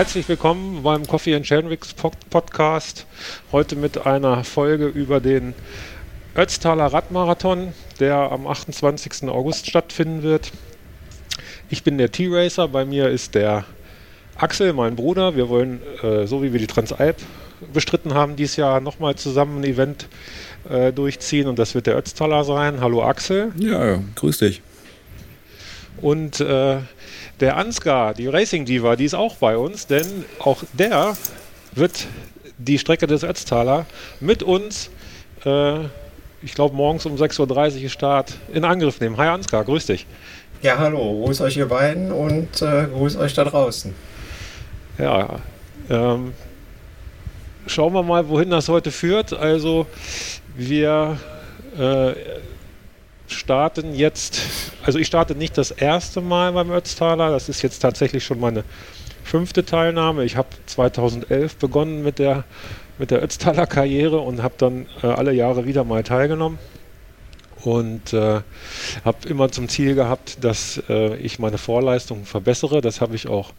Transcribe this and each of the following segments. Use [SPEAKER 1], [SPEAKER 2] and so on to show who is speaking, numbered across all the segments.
[SPEAKER 1] Herzlich willkommen beim Coffee and Chandricks Podcast. Heute mit einer Folge über den Ötztaler Radmarathon, der am 28. August stattfinden wird. Ich bin der T-Racer, bei mir ist der Axel, mein Bruder. Wir wollen, äh, so wie wir die Transalp bestritten haben, dieses Jahr nochmal zusammen ein Event äh, durchziehen und das wird der Ötztaler sein. Hallo Axel.
[SPEAKER 2] Ja, grüß dich.
[SPEAKER 1] Und äh, der Ansgar, die Racing Diva, die ist auch bei uns, denn auch der wird die Strecke des Ötztaler mit uns, äh, ich glaube morgens um 6.30 Uhr Start, in Angriff nehmen. Hi Ansgar, grüß dich.
[SPEAKER 3] Ja, hallo, grüß euch ihr beiden und äh, grüß euch da draußen.
[SPEAKER 1] Ja, ähm, schauen wir mal, wohin das heute führt. Also wir äh, starten jetzt, also ich starte nicht das erste Mal beim Ötztaler, das ist jetzt tatsächlich schon meine fünfte Teilnahme. Ich habe 2011 begonnen mit der, mit der Ötztaler Karriere und habe dann äh, alle Jahre wieder mal teilgenommen und äh, habe immer zum Ziel gehabt, dass äh, ich meine Vorleistung verbessere. Das habe ich auch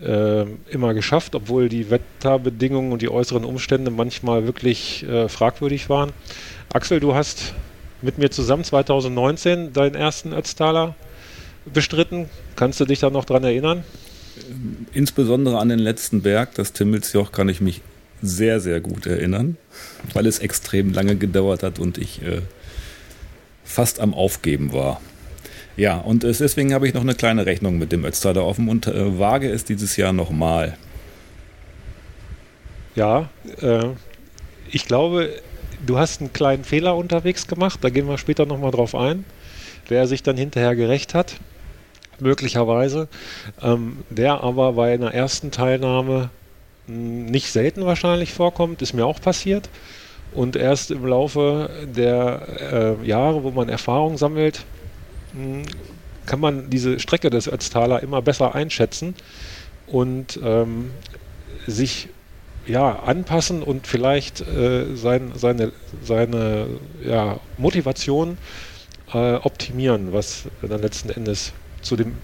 [SPEAKER 1] äh, immer geschafft, obwohl die Wetterbedingungen und die äußeren Umstände manchmal wirklich äh, fragwürdig waren. Axel, du hast mit mir zusammen 2019 deinen ersten Ötztaler bestritten. Kannst du dich da noch dran erinnern?
[SPEAKER 2] Insbesondere an den letzten Berg, das Timmelsjoch, kann ich mich sehr, sehr gut erinnern, weil es extrem lange gedauert hat und ich äh, fast am Aufgeben war. Ja, und äh, deswegen habe ich noch eine kleine Rechnung mit dem Ötztaler offen und äh, wage es dieses Jahr nochmal.
[SPEAKER 1] Ja, äh, ich glaube, du hast einen kleinen Fehler unterwegs gemacht, da gehen wir später nochmal drauf ein, der sich dann hinterher gerecht hat, möglicherweise, ähm, der aber bei einer ersten Teilnahme hm, nicht selten wahrscheinlich vorkommt, ist mir auch passiert. Und erst im Laufe der äh, Jahre, wo man Erfahrung sammelt, mh, hm, kann man diese Strecke des Ötztaler immer besser einschätzen und ähm, sich ja, anpassen und vielleicht äh, sein, seine, seine ja, Motivation äh, optimieren, was dann letzten Endes zu dem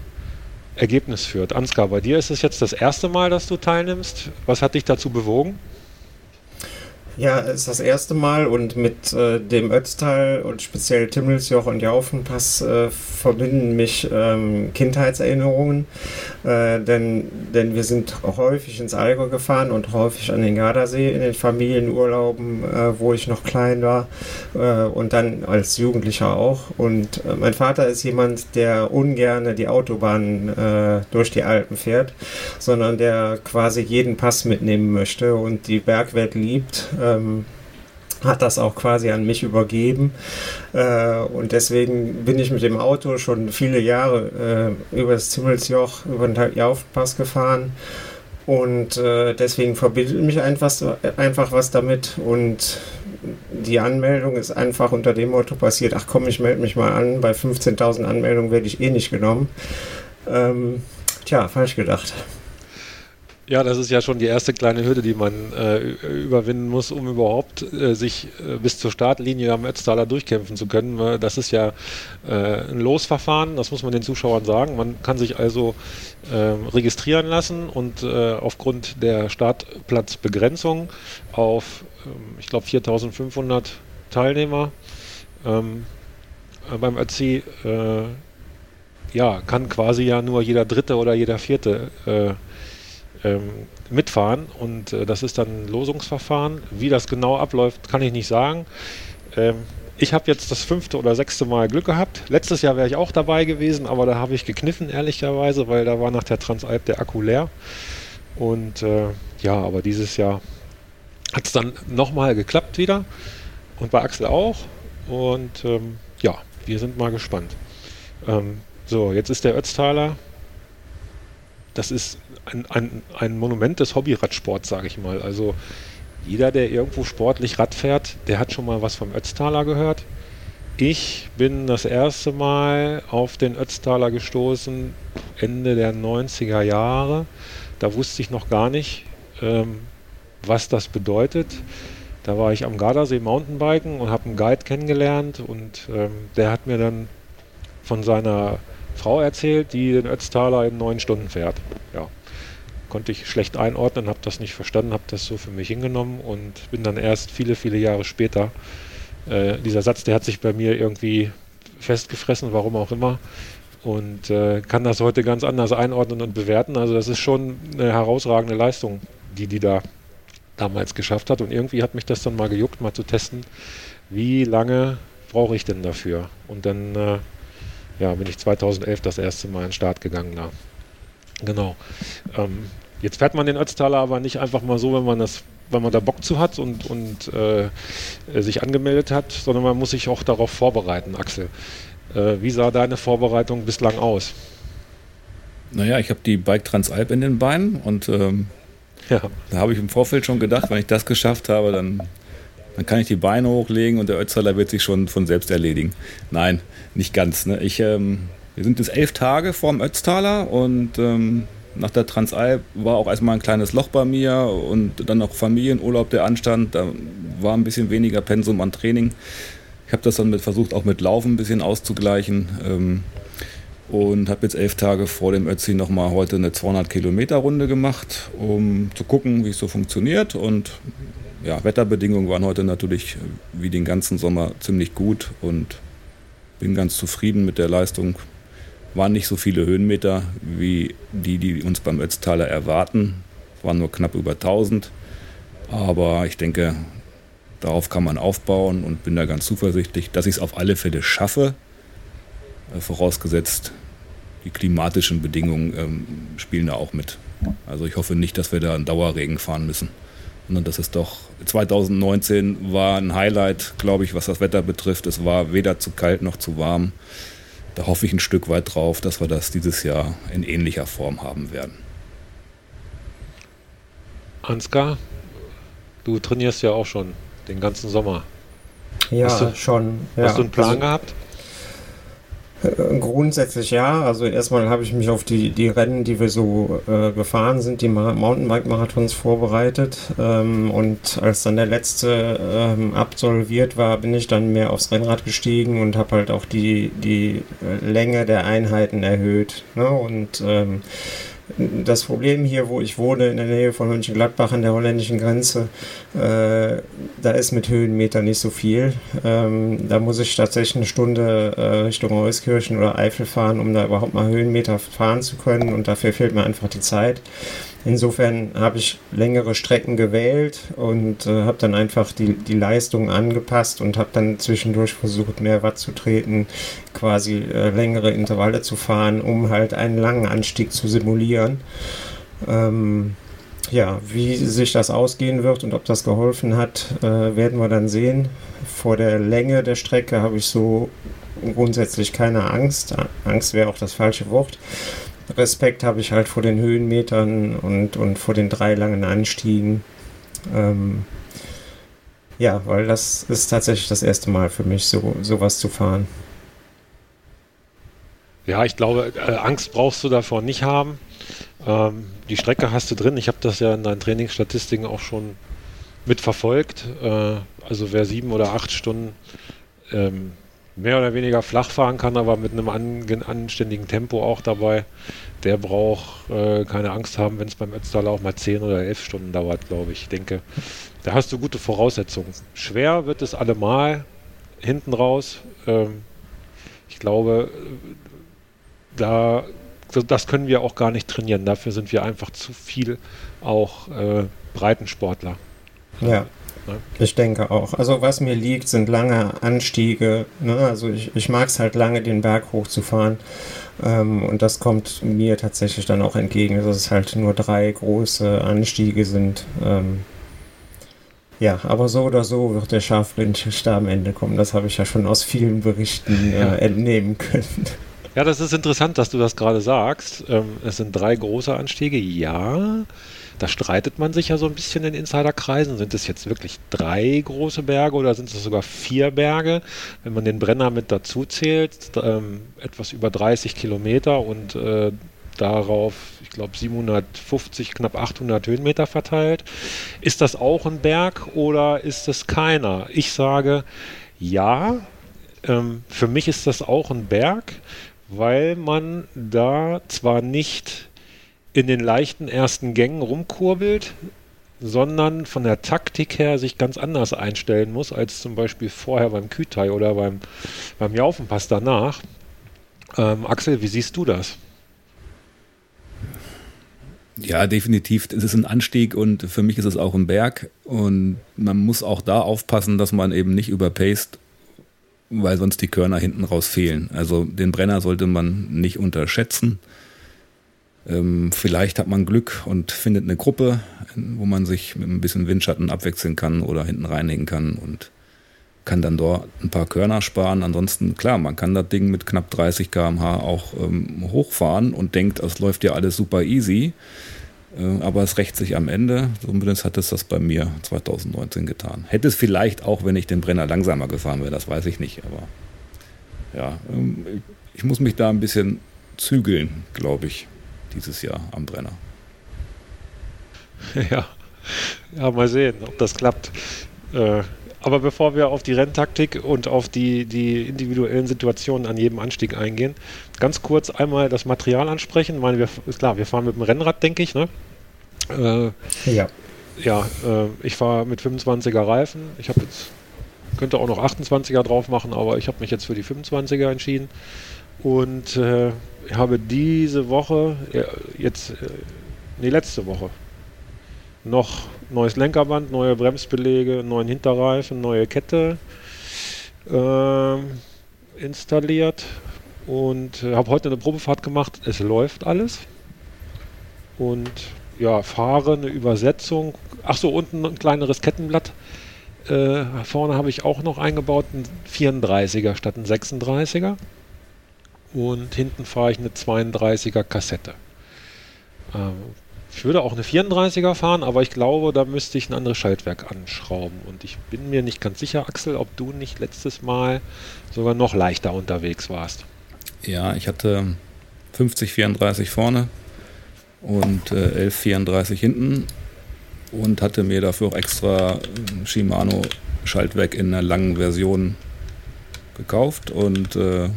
[SPEAKER 1] Ergebnis führt. Ansgar, bei dir ist es jetzt das erste Mal, dass du teilnimmst. Was hat dich dazu bewogen?
[SPEAKER 3] Ja, es ist das erste Mal und mit äh, dem Ötztal und speziell Timmelsjoch und Jaufenpass äh, verbinden mich ähm, Kindheitserinnerungen, äh, denn, denn wir sind häufig ins Allgäu gefahren und häufig an den Gardasee in den Familienurlauben, äh, wo ich noch klein war äh, und dann als Jugendlicher auch. Und äh, mein Vater ist jemand, der ungern die Autobahn durch die Alpen fährt, sondern der quasi jeden Pass mitnehmen möchte und die Bergwelt liebt ähm, hat das auch quasi an mich übergeben. Äh, und deswegen bin ich mit dem Auto schon viele Jahre äh, über das Zimmelsjoch, über den Jaufpass gefahren. Und äh, deswegen verbindet mich einfach, einfach was damit. Und die Anmeldung ist einfach unter dem Motto passiert, ach komm, ich melde mich mal an. Bei 15.000 Anmeldungen werde ich eh nicht genommen. Ähm, tja, falsch gedacht.
[SPEAKER 1] Ja, das ist ja schon die erste kleine Hürde, die man äh, überwinden muss, um überhaupt äh, sich äh, bis zur Startlinie am Ötztaler durchkämpfen zu können. Äh, das ist ja äh, ein Losverfahren, das muss man den Zuschauern sagen. Man kann sich also ähm, registrieren lassen und äh, aufgrund der Startplatzbegrenzung auf, ähm, ich glaube, 4500 Teilnehmer ähm, beim Ötzi ja, kann quasi ja nur jeder Dritte oder jeder Vierte ähm, mitfahren und äh, das ist dann ein Losungsverfahren. Wie das genau abläuft, kann ich nicht sagen. Ähm, ich habe jetzt das fünfte oder sechste Mal Glück gehabt. Letztes Jahr wäre ich auch dabei gewesen, aber da habe ich gekniffen, ehrlicherweise, weil da war nach der Transalp der Akku leer. Und äh, ja, aber dieses Jahr hat es dann nochmal geklappt wieder. Und bei Axel auch. Und ähm, ja, wir sind mal gespannt. Ähm, so, jetzt ist der Ötztaler. Das ist ein, ein, ein Monument des Hobbyradsports, sage ich mal. Also jeder, der irgendwo sportlich Rad fährt, der hat schon mal was vom Ötztaler gehört. Ich bin das erste Mal auf den Ötztaler gestoßen Ende der 90er Jahre. Da wusste ich noch gar nicht, ähm, was das bedeutet. Da war ich am Gardasee Mountainbiken und habe einen Guide kennengelernt und ähm, der hat mir dann von seiner Frau erzählt, die den Ötztaler in neun Stunden fährt. Ja, konnte ich schlecht einordnen, habe das nicht verstanden, habe das so für mich hingenommen und bin dann erst viele, viele Jahre später, äh, dieser Satz, der hat sich bei mir irgendwie festgefressen, warum auch immer, und äh, kann das heute ganz anders einordnen und bewerten. Also das ist schon eine herausragende Leistung, die die da damals geschafft hat. Und irgendwie hat mich das dann mal gejuckt, mal zu testen, wie lange brauche ich denn dafür? Und dann äh, ja, bin ich 2011 das erste Mal in den Start gegangen da. Genau. Ähm, jetzt fährt man den Ötztaler aber nicht einfach mal so, wenn man das wenn man da Bock zu hat und, und äh, sich angemeldet hat, sondern man muss sich auch darauf vorbereiten, Axel. Äh, wie sah deine Vorbereitung bislang aus?
[SPEAKER 2] Naja, ich habe die Bike Transalp in den Beinen und ähm, ja. da habe ich im Vorfeld schon gedacht, wenn ich das geschafft habe, dann, dann kann ich die Beine hochlegen und der Ötztaler wird sich schon von selbst erledigen. Nein, nicht ganz. Ne? Ich, ähm, wir sind jetzt elf Tage vorm Ötztaler und ähm, nach der Transalp war auch erstmal ein kleines Loch bei mir und dann noch Familienurlaub, der anstand. Da war ein bisschen weniger Pensum an Training. Ich habe das dann mit, versucht, auch mit Laufen ein bisschen auszugleichen. Ähm, und habe jetzt elf Tage vor dem Ötzi nochmal heute eine 200 Kilometer Runde gemacht, um zu gucken, wie es so funktioniert. Und ja, Wetterbedingungen waren heute natürlich wie den ganzen Sommer ziemlich gut und bin ganz zufrieden mit der Leistung. Waren nicht so viele Höhenmeter wie die, die uns beim Ötztaler erwarten. Es waren nur knapp über 1000. Aber ich denke, Darauf kann man aufbauen und bin da ganz zuversichtlich, dass ich es auf alle Fälle schaffe, äh, vorausgesetzt die klimatischen Bedingungen ähm, spielen da auch mit. Also ich hoffe nicht, dass wir da einen Dauerregen fahren müssen, sondern dass es doch 2019 war ein Highlight, glaube ich, was das Wetter betrifft. Es war weder zu kalt noch zu warm. Da hoffe ich ein Stück weit drauf, dass wir das dieses Jahr in ähnlicher Form haben werden.
[SPEAKER 1] Ansgar, du trainierst ja auch schon den ganzen Sommer.
[SPEAKER 3] Ja, hast du, schon.
[SPEAKER 1] Ja. Hast du einen Plan also, gehabt?
[SPEAKER 3] Grundsätzlich ja. Also erstmal habe ich mich auf die, die Rennen, die wir so äh, gefahren sind, die Mountainbike-Marathons vorbereitet. Ähm, und als dann der letzte ähm, absolviert war, bin ich dann mehr aufs Rennrad gestiegen und habe halt auch die, die Länge der Einheiten erhöht. Ne? Und ähm, das Problem hier, wo ich wohne, in der Nähe von Mönchengladbach an der holländischen Grenze, äh, da ist mit Höhenmeter nicht so viel. Ähm, da muss ich tatsächlich eine Stunde äh, Richtung Euskirchen oder Eifel fahren, um da überhaupt mal Höhenmeter fahren zu können und dafür fehlt mir einfach die Zeit. Insofern habe ich längere Strecken gewählt und äh, habe dann einfach die, die Leistung angepasst und habe dann zwischendurch versucht, mehr Watt zu treten, quasi äh, längere Intervalle zu fahren, um halt einen langen Anstieg zu simulieren. Ähm, ja, wie sich das ausgehen wird und ob das geholfen hat, äh, werden wir dann sehen. Vor der Länge der Strecke habe ich so grundsätzlich keine Angst. Angst wäre auch das falsche Wort. Respekt habe ich halt vor den Höhenmetern und, und vor den drei langen Anstiegen. Ähm, ja, weil das ist tatsächlich das erste Mal für mich, so sowas zu fahren.
[SPEAKER 1] Ja, ich glaube, äh, Angst brauchst du davor nicht haben. Ähm, die Strecke hast du drin. Ich habe das ja in deinen Trainingsstatistiken auch schon mitverfolgt. Äh, also wer sieben oder acht Stunden ähm, mehr oder weniger flach fahren kann, aber mit einem an, anständigen Tempo auch dabei, der braucht äh, keine Angst haben, wenn es beim Ötztaler auch mal 10 oder 11 Stunden dauert, glaube ich. Ich denke, da hast du gute Voraussetzungen. Schwer wird es allemal hinten raus. Ähm, ich glaube, da, das können wir auch gar nicht trainieren. Dafür sind wir einfach zu viel auch äh, Breitensportler.
[SPEAKER 3] Ja. Ne? Ich denke auch. Also was mir liegt, sind lange Anstiege. Ne? Also ich, ich mag es halt lange, den Berg hochzufahren. Ähm, und das kommt mir tatsächlich dann auch entgegen, dass es halt nur drei große Anstiege sind. Ähm, ja, aber so oder so wird der Scharfrichter am Ende kommen. Das habe ich ja schon aus vielen Berichten äh, entnehmen können.
[SPEAKER 1] Ja, das ist interessant, dass du das gerade sagst. Ähm, es sind drei große Anstiege, ja. Da streitet man sich ja so ein bisschen in Insiderkreisen. Sind es jetzt wirklich drei große Berge oder sind es sogar vier Berge? Wenn man den Brenner mit dazu zählt, ähm, etwas über 30 Kilometer und äh, darauf, ich glaube, 750, knapp 800 Höhenmeter verteilt. Ist das auch ein Berg oder ist es keiner? Ich sage ja. Ähm, für mich ist das auch ein Berg, weil man da zwar nicht in den leichten ersten Gängen rumkurbelt, sondern von der Taktik her sich ganz anders einstellen muss, als zum Beispiel vorher beim Kütai oder beim, beim Jaufenpass danach. Ähm, Axel, wie siehst du das?
[SPEAKER 2] Ja, definitiv. Es ist ein Anstieg und für mich ist es auch ein Berg. Und man muss auch da aufpassen, dass man eben nicht überpaced, weil sonst die Körner hinten raus fehlen. Also den Brenner sollte man nicht unterschätzen. Ähm, vielleicht hat man Glück und findet eine Gruppe, wo man sich mit ein bisschen Windschatten abwechseln kann oder hinten reinigen kann und kann dann dort ein paar Körner sparen. Ansonsten, klar, man kann das Ding mit knapp 30 km/h auch ähm, hochfahren und denkt, es läuft ja alles super easy. Äh, aber es rächt sich am Ende. Zumindest hat es das bei mir 2019 getan. Hätte es vielleicht auch, wenn ich den Brenner langsamer gefahren wäre, das weiß ich nicht. Aber ja, ähm, ich muss mich da ein bisschen zügeln, glaube ich, dieses Jahr am Brenner.
[SPEAKER 1] Ja, ja mal sehen, ob das klappt. Äh, aber bevor wir auf die Renntaktik und auf die, die individuellen Situationen an jedem Anstieg eingehen, ganz kurz einmal das Material ansprechen. Ich meine, wir, ist klar, wir fahren mit dem Rennrad, denke ich. Ne?
[SPEAKER 3] Äh, ja.
[SPEAKER 1] Ja, äh, ich fahre mit 25er Reifen. Ich habe jetzt, könnte auch noch 28er drauf machen, aber ich habe mich jetzt für die 25er entschieden. Und äh, habe diese Woche, jetzt, äh, nee, letzte Woche, noch neues Lenkerband, neue Bremsbelege, neuen Hinterreifen, neue Kette äh, installiert und äh, habe heute eine Probefahrt gemacht. Es läuft alles. Und ja, fahre eine Übersetzung. Ach so, unten ein kleineres Kettenblatt. Äh, vorne habe ich auch noch eingebaut, ein 34er statt ein 36er. Und hinten fahre ich eine 32er Kassette. Ähm, ich würde auch eine 34er fahren, aber ich glaube, da müsste ich ein anderes Schaltwerk anschrauben. Und ich bin mir nicht ganz sicher, Axel, ob du nicht letztes Mal sogar noch leichter unterwegs warst.
[SPEAKER 2] Ja, ich hatte 5034 vorne und äh, 1134 hinten und hatte mir dafür auch extra Shimano Schaltwerk in einer langen Version gekauft und äh,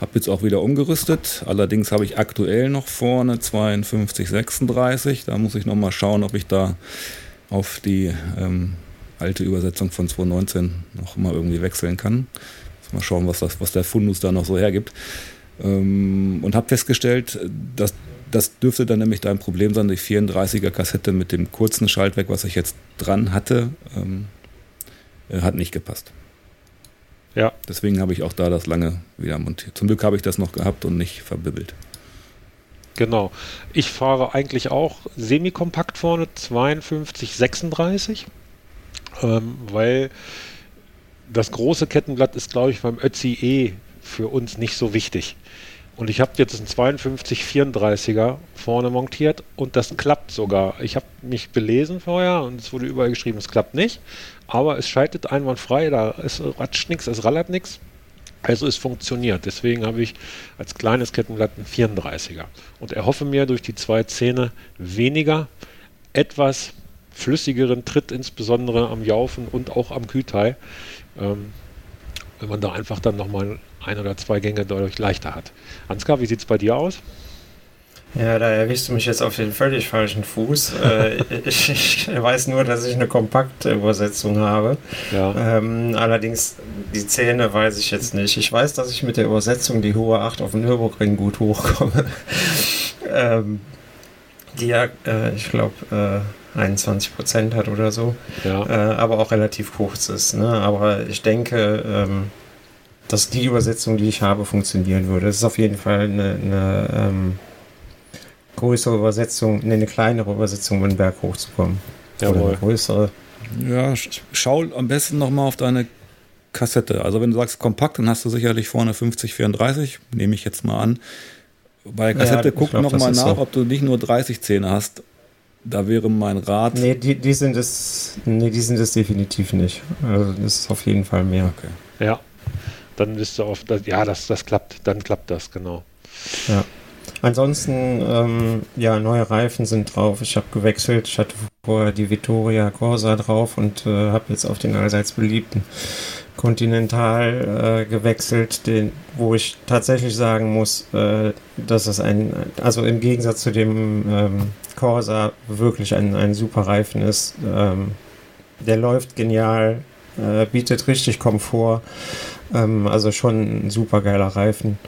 [SPEAKER 2] habe jetzt auch wieder umgerüstet. Allerdings habe ich aktuell noch vorne 52, 36. Da muss ich nochmal schauen, ob ich da auf die ähm, alte Übersetzung von 2019 noch mal irgendwie wechseln kann. Mal schauen, was, das, was der Fundus da noch so hergibt. Ähm, und habe festgestellt, dass das dürfte dann nämlich dein Problem sein, die 34er Kassette mit dem kurzen Schaltwerk, was ich jetzt dran hatte, ähm, äh, hat nicht gepasst. Ja. Deswegen habe ich auch da das lange wieder montiert. Zum Glück habe ich das noch gehabt und nicht verbibbelt.
[SPEAKER 1] Genau. Ich fahre eigentlich auch semi-kompakt vorne 52, 36, ähm, weil das große Kettenblatt ist, glaube ich, beim Ötzi E für uns nicht so wichtig. Und ich habe jetzt einen 52 34er vorne montiert und das klappt sogar. Ich habe mich belesen vorher und es wurde überall geschrieben, es klappt nicht. Aber es schaltet einwandfrei, da ist ratscht nichts, es rallert nichts. Also es funktioniert. Deswegen habe ich als kleines Kettenblatt einen 34er und erhoffe mir durch die zwei Zähne weniger, etwas flüssigeren Tritt, insbesondere am Jaufen und auch am Kühlteil. Ähm, wenn man da einfach dann nochmal ein oder zwei Gänge dadurch leichter hat. Ansgar, wie sieht es bei dir aus?
[SPEAKER 3] Ja, da erwischst du mich jetzt auf den völlig falschen Fuß. äh, ich, ich, weiß nur, dass ich eine kompakte Übersetzung habe. Ja. Ähm, allerdings die Zähne weiß ich jetzt nicht. Ich weiß, dass ich mit der Übersetzung die hohe 8 auf den Nürburgring gut hochkomme. ähm, die ja, äh, ich glaube, äh, 21 Prozent hat oder so. Ja. Äh, aber auch relativ kurz ist. Ne? Aber ich denke, ähm, dass die Übersetzung, die ich habe, funktionieren würde. Es ist auf jeden Fall eine, eine ähm, größere Übersetzung, eine kleinere Übersetzung, um den Berg hochzukommen.
[SPEAKER 2] Jawohl. Oder eine größere. Ja, schau am besten nochmal auf deine Kassette. Also wenn du sagst kompakt, dann hast du sicherlich vorne 50, 34, nehme ich jetzt mal an. Bei der Kassette ja, guck nochmal nach, so. ob du nicht nur 30 Zähne hast. Da wäre mein Rat.
[SPEAKER 3] Nee, die, die sind es. Nee, die sind es definitiv nicht. Also das ist auf jeden Fall mehr.
[SPEAKER 1] Okay. Ja dann bist du auf, das, ja, das, das klappt, dann klappt das, genau.
[SPEAKER 3] Ja. Ansonsten, ähm, ja, neue Reifen sind drauf. Ich habe gewechselt. Ich hatte vorher die Vittoria Corsa drauf und äh, habe jetzt auf den allseits beliebten Continental äh, gewechselt, den, wo ich tatsächlich sagen muss, äh, dass es ein, also im Gegensatz zu dem ähm, Corsa wirklich ein, ein super Reifen ist. Ähm, der läuft genial, äh, bietet richtig Komfort, ähm, also schon ein super geiler Reifen.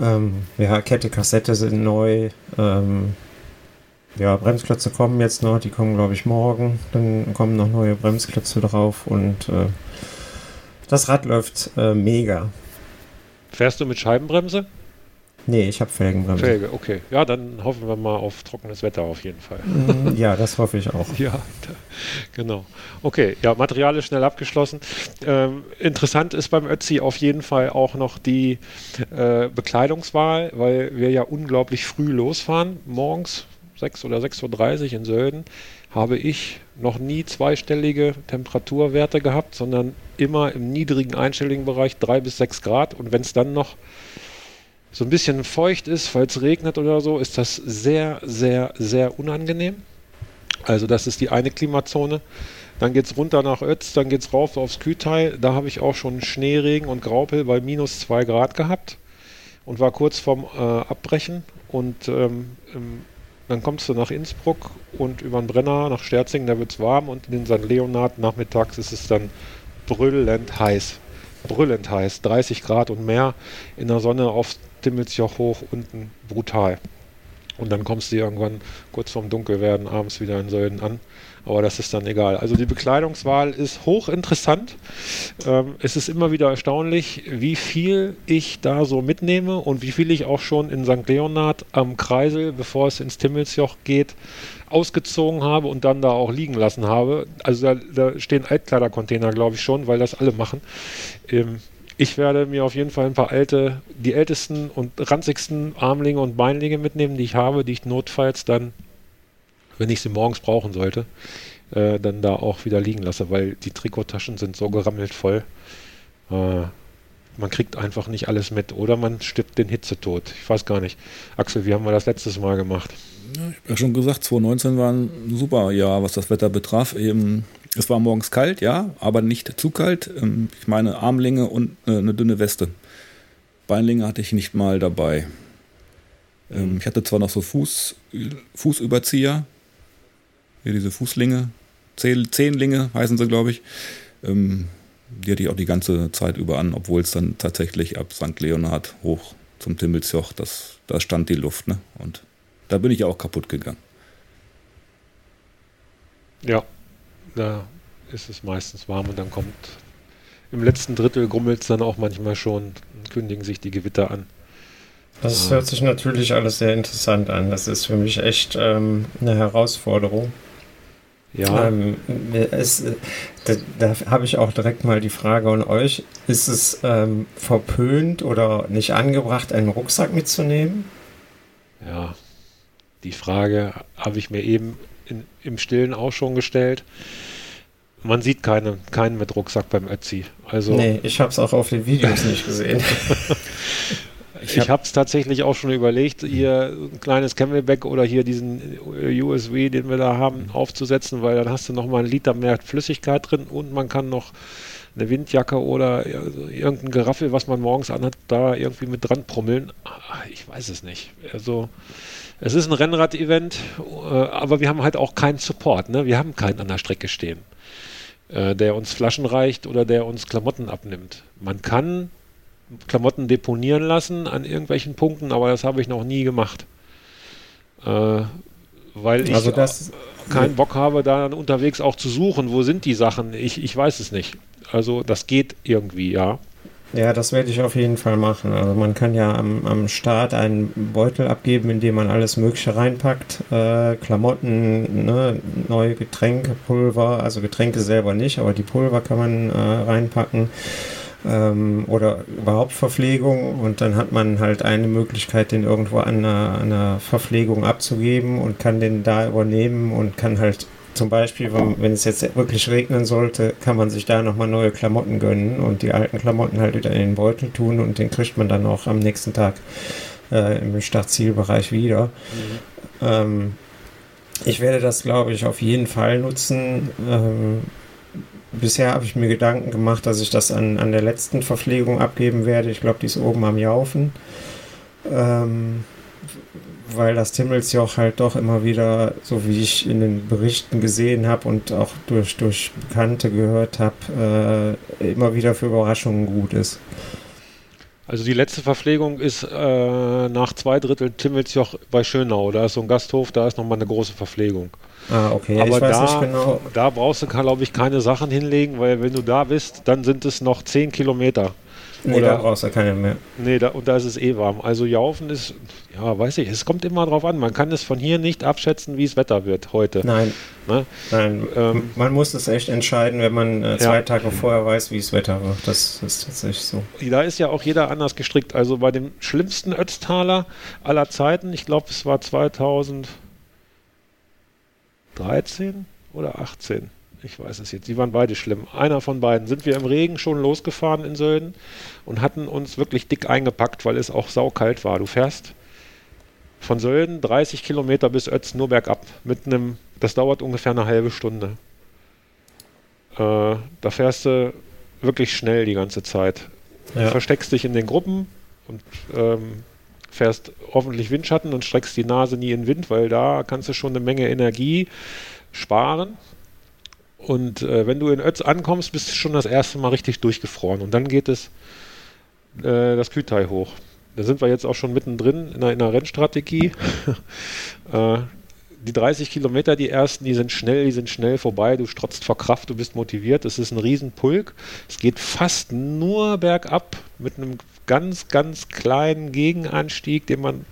[SPEAKER 3] Ähm, ja, Kette, Kassette sind neu. Ähm, ja, Bremsklötze kommen jetzt noch, die kommen glaube ich morgen. Dann kommen noch neue Bremsklötze drauf und äh, das Rad läuft äh, mega.
[SPEAKER 1] Fährst du mit Scheibenbremse?
[SPEAKER 3] Nee, ich habe Felgenbremse.
[SPEAKER 1] Felge, okay. Ja, dann hoffen wir mal auf trockenes Wetter auf jeden Fall.
[SPEAKER 3] Mm, ja, das hoffe ich auch.
[SPEAKER 1] ja, genau. Okay, ja, Material ist schnell abgeschlossen. Ähm, interessant ist beim Ötzi auf jeden Fall auch noch die äh, Bekleidungswahl, weil wir ja unglaublich früh losfahren. Morgens 6 oder 6.30 Uhr in Sölden habe ich noch nie zweistellige Temperaturwerte gehabt, sondern immer im niedrigen einstelligen Bereich 3 bis 6 Grad. Und wenn es dann noch so ein bisschen feucht ist, weil es regnet oder so, ist das sehr, sehr, sehr unangenehm. Also das ist die eine Klimazone. Dann geht es runter nach Ötz, dann geht es rauf aufs Kühlteil. Da habe ich auch schon Schneeregen und Graupel bei minus 2 Grad gehabt und war kurz vorm äh, Abbrechen. Und ähm, dann kommst du nach Innsbruck und über den Brenner nach Sterzing, da wird es warm und in den St. Leonhard nachmittags ist es dann brüllend heiß. Brüllend heiß, 30 Grad und mehr in der Sonne auf Timmelsjoch hoch, unten brutal. Und dann kommst du irgendwann kurz vorm Dunkelwerden abends wieder in Sölden an. Aber das ist dann egal. Also die Bekleidungswahl ist hochinteressant. Ähm, es ist immer wieder erstaunlich, wie viel ich da so mitnehme und wie viel ich auch schon in St. Leonhard am Kreisel, bevor es ins Timmelsjoch geht, ausgezogen habe und dann da auch liegen lassen habe. Also da, da stehen Altkleidercontainer, glaube ich schon, weil das alle machen. Ähm, ich werde mir auf jeden Fall ein paar alte, die ältesten und ranzigsten Armlinge und Beinlinge mitnehmen, die ich habe, die ich notfalls dann, wenn ich sie morgens brauchen sollte, äh, dann da auch wieder liegen lasse, weil die Trikottaschen sind so gerammelt voll. Äh, man kriegt einfach nicht alles mit oder man stirbt den Hitzetod. Ich weiß gar nicht. Axel, wie haben wir das letztes Mal gemacht?
[SPEAKER 2] Ja, ich habe ja schon gesagt, 2019 war ein super Jahr, was das Wetter betraf. Eben es war morgens kalt, ja, aber nicht zu kalt. Ähm, ich meine Armlinge und eine dünne Weste. Beinlinge hatte ich nicht mal dabei. Ähm, ich hatte zwar noch so Fuß, Fußüberzieher, hier diese Fußlinge, Zehnlinge heißen sie, glaube ich. Ähm, die hatte ich auch die ganze Zeit über an, obwohl es dann tatsächlich ab St. Leonhard hoch zum Timmelsjoch, das, da stand die Luft, ne? Und da bin ich auch kaputt gegangen.
[SPEAKER 1] Ja, da ist es meistens warm und dann kommt im letzten Drittel grummelt es dann auch manchmal schon und kündigen sich die Gewitter an.
[SPEAKER 3] Das hört sich natürlich alles sehr interessant an. Das ist für mich echt ähm, eine Herausforderung. Ja. Ähm, es, da, da habe ich auch direkt mal die Frage an euch. Ist es ähm, verpönt oder nicht angebracht, einen Rucksack mitzunehmen?
[SPEAKER 1] Ja, die Frage habe ich mir eben in, im Stillen auch schon gestellt. Man sieht keine, keinen mit Rucksack beim Ötzi. Also,
[SPEAKER 3] nee, ich habe es auch auf den Videos nicht gesehen.
[SPEAKER 1] ich habe es tatsächlich auch schon überlegt, hier ein kleines Camelback oder hier diesen USW, den wir da haben, aufzusetzen, weil dann hast du noch mal einen Liter mehr Flüssigkeit drin und man kann noch eine Windjacke oder irgendein Geraffel, was man morgens anhat, da irgendwie mit dran prummeln. Ah, ich weiß es nicht. Also es ist ein Rennrad-Event, äh, aber wir haben halt auch keinen Support. Ne? Wir haben keinen an der Strecke stehen, äh, der uns Flaschen reicht oder der uns Klamotten abnimmt. Man kann Klamotten deponieren lassen an irgendwelchen Punkten, aber das habe ich noch nie gemacht. Äh, weil ich
[SPEAKER 3] also
[SPEAKER 1] keinen Bock habe, da unterwegs auch zu suchen, wo sind die Sachen. Ich, ich weiß es nicht. Also das geht irgendwie, ja.
[SPEAKER 3] Ja, das werde ich auf jeden Fall machen. Also man kann ja am, am Start einen Beutel abgeben, in dem man alles Mögliche reinpackt. Äh, Klamotten, ne, neue Getränke, Pulver, also Getränke selber nicht, aber die Pulver kann man äh, reinpacken. Ähm, oder überhaupt Verpflegung und dann hat man halt eine Möglichkeit, den irgendwo an einer, an einer Verpflegung abzugeben und kann den da übernehmen und kann halt zum Beispiel, wenn, es jetzt wirklich regnen sollte, kann man sich da nochmal neue Klamotten gönnen und die alten Klamotten halt wieder in den Beutel tun und den kriegt man dann auch am nächsten Tag äh, im Startzielbereich wieder. Mhm. Ähm, ich werde das, glaube ich, auf jeden Fall nutzen. Ähm, bisher habe ich mir Gedanken gemacht, dass ich das an, an der letzten Verpflegung abgeben werde. Ich glaube, die ist oben am Jaufen. Ähm, weil das Timmelsjoch halt doch immer wieder, so wie ich in den Berichten gesehen habe und auch durch, durch Bekannte gehört habe, äh, immer wieder für Überraschungen gut ist.
[SPEAKER 1] Also die letzte Verpflegung ist äh, nach zwei Drittel Timmelsjoch bei Schönau. Da ist so ein Gasthof, da ist nochmal eine große Verpflegung.
[SPEAKER 3] Ah, okay.
[SPEAKER 1] Aber da, genau. da brauchst du, glaube ich, keine Sachen hinlegen, weil wenn du da bist, dann sind es noch zehn Kilometer.
[SPEAKER 3] Nee, Oder, da brauchst du keine mehr.
[SPEAKER 1] Nee, da, und da ist es eh warm. Also Jaufen ist, ja, weiß ich, es kommt immer drauf an. Man kann es von hier nicht abschätzen, wie es Wetter wird heute.
[SPEAKER 3] Nein. Ne? Nein. Ähm, man muss es echt entscheiden, wenn man äh, zwei ja. Tage vorher weiß, wie es Wetter wird. Das ist tatsächlich so.
[SPEAKER 1] Da ist ja auch jeder anders gestrickt. Also bei dem schlimmsten Ötztaler aller Zeiten, ich glaube, es war 2013 oder 18 ich weiß es jetzt, die waren beide schlimm. Einer von beiden sind wir im Regen schon losgefahren in Sölden und hatten uns wirklich dick eingepackt, weil es auch saukalt war. Du fährst von Sölden 30 Kilometer bis Ötz nur bergab mit einem, das dauert ungefähr eine halbe Stunde. Äh, da fährst du wirklich schnell die ganze Zeit. Ja. Du versteckst dich in den Gruppen und ähm, fährst hoffentlich Windschatten und streckst die Nase nie in Wind, weil da kannst du schon eine Menge Energie sparen. Und äh, wenn du in Ötz ankommst, bist du schon das erste Mal richtig durchgefroren. Und dann geht es äh, das Kütai hoch. Da sind wir jetzt auch schon mittendrin in einer, in einer Rennstrategie. äh, die 30 Kilometer, die ersten, die sind schnell, die sind schnell vorbei. Du strotzt vor Kraft, du bist motiviert. Es ist ein Riesenpulk. Es geht fast nur bergab mit einem ganz, ganz kleinen Gegenanstieg, den man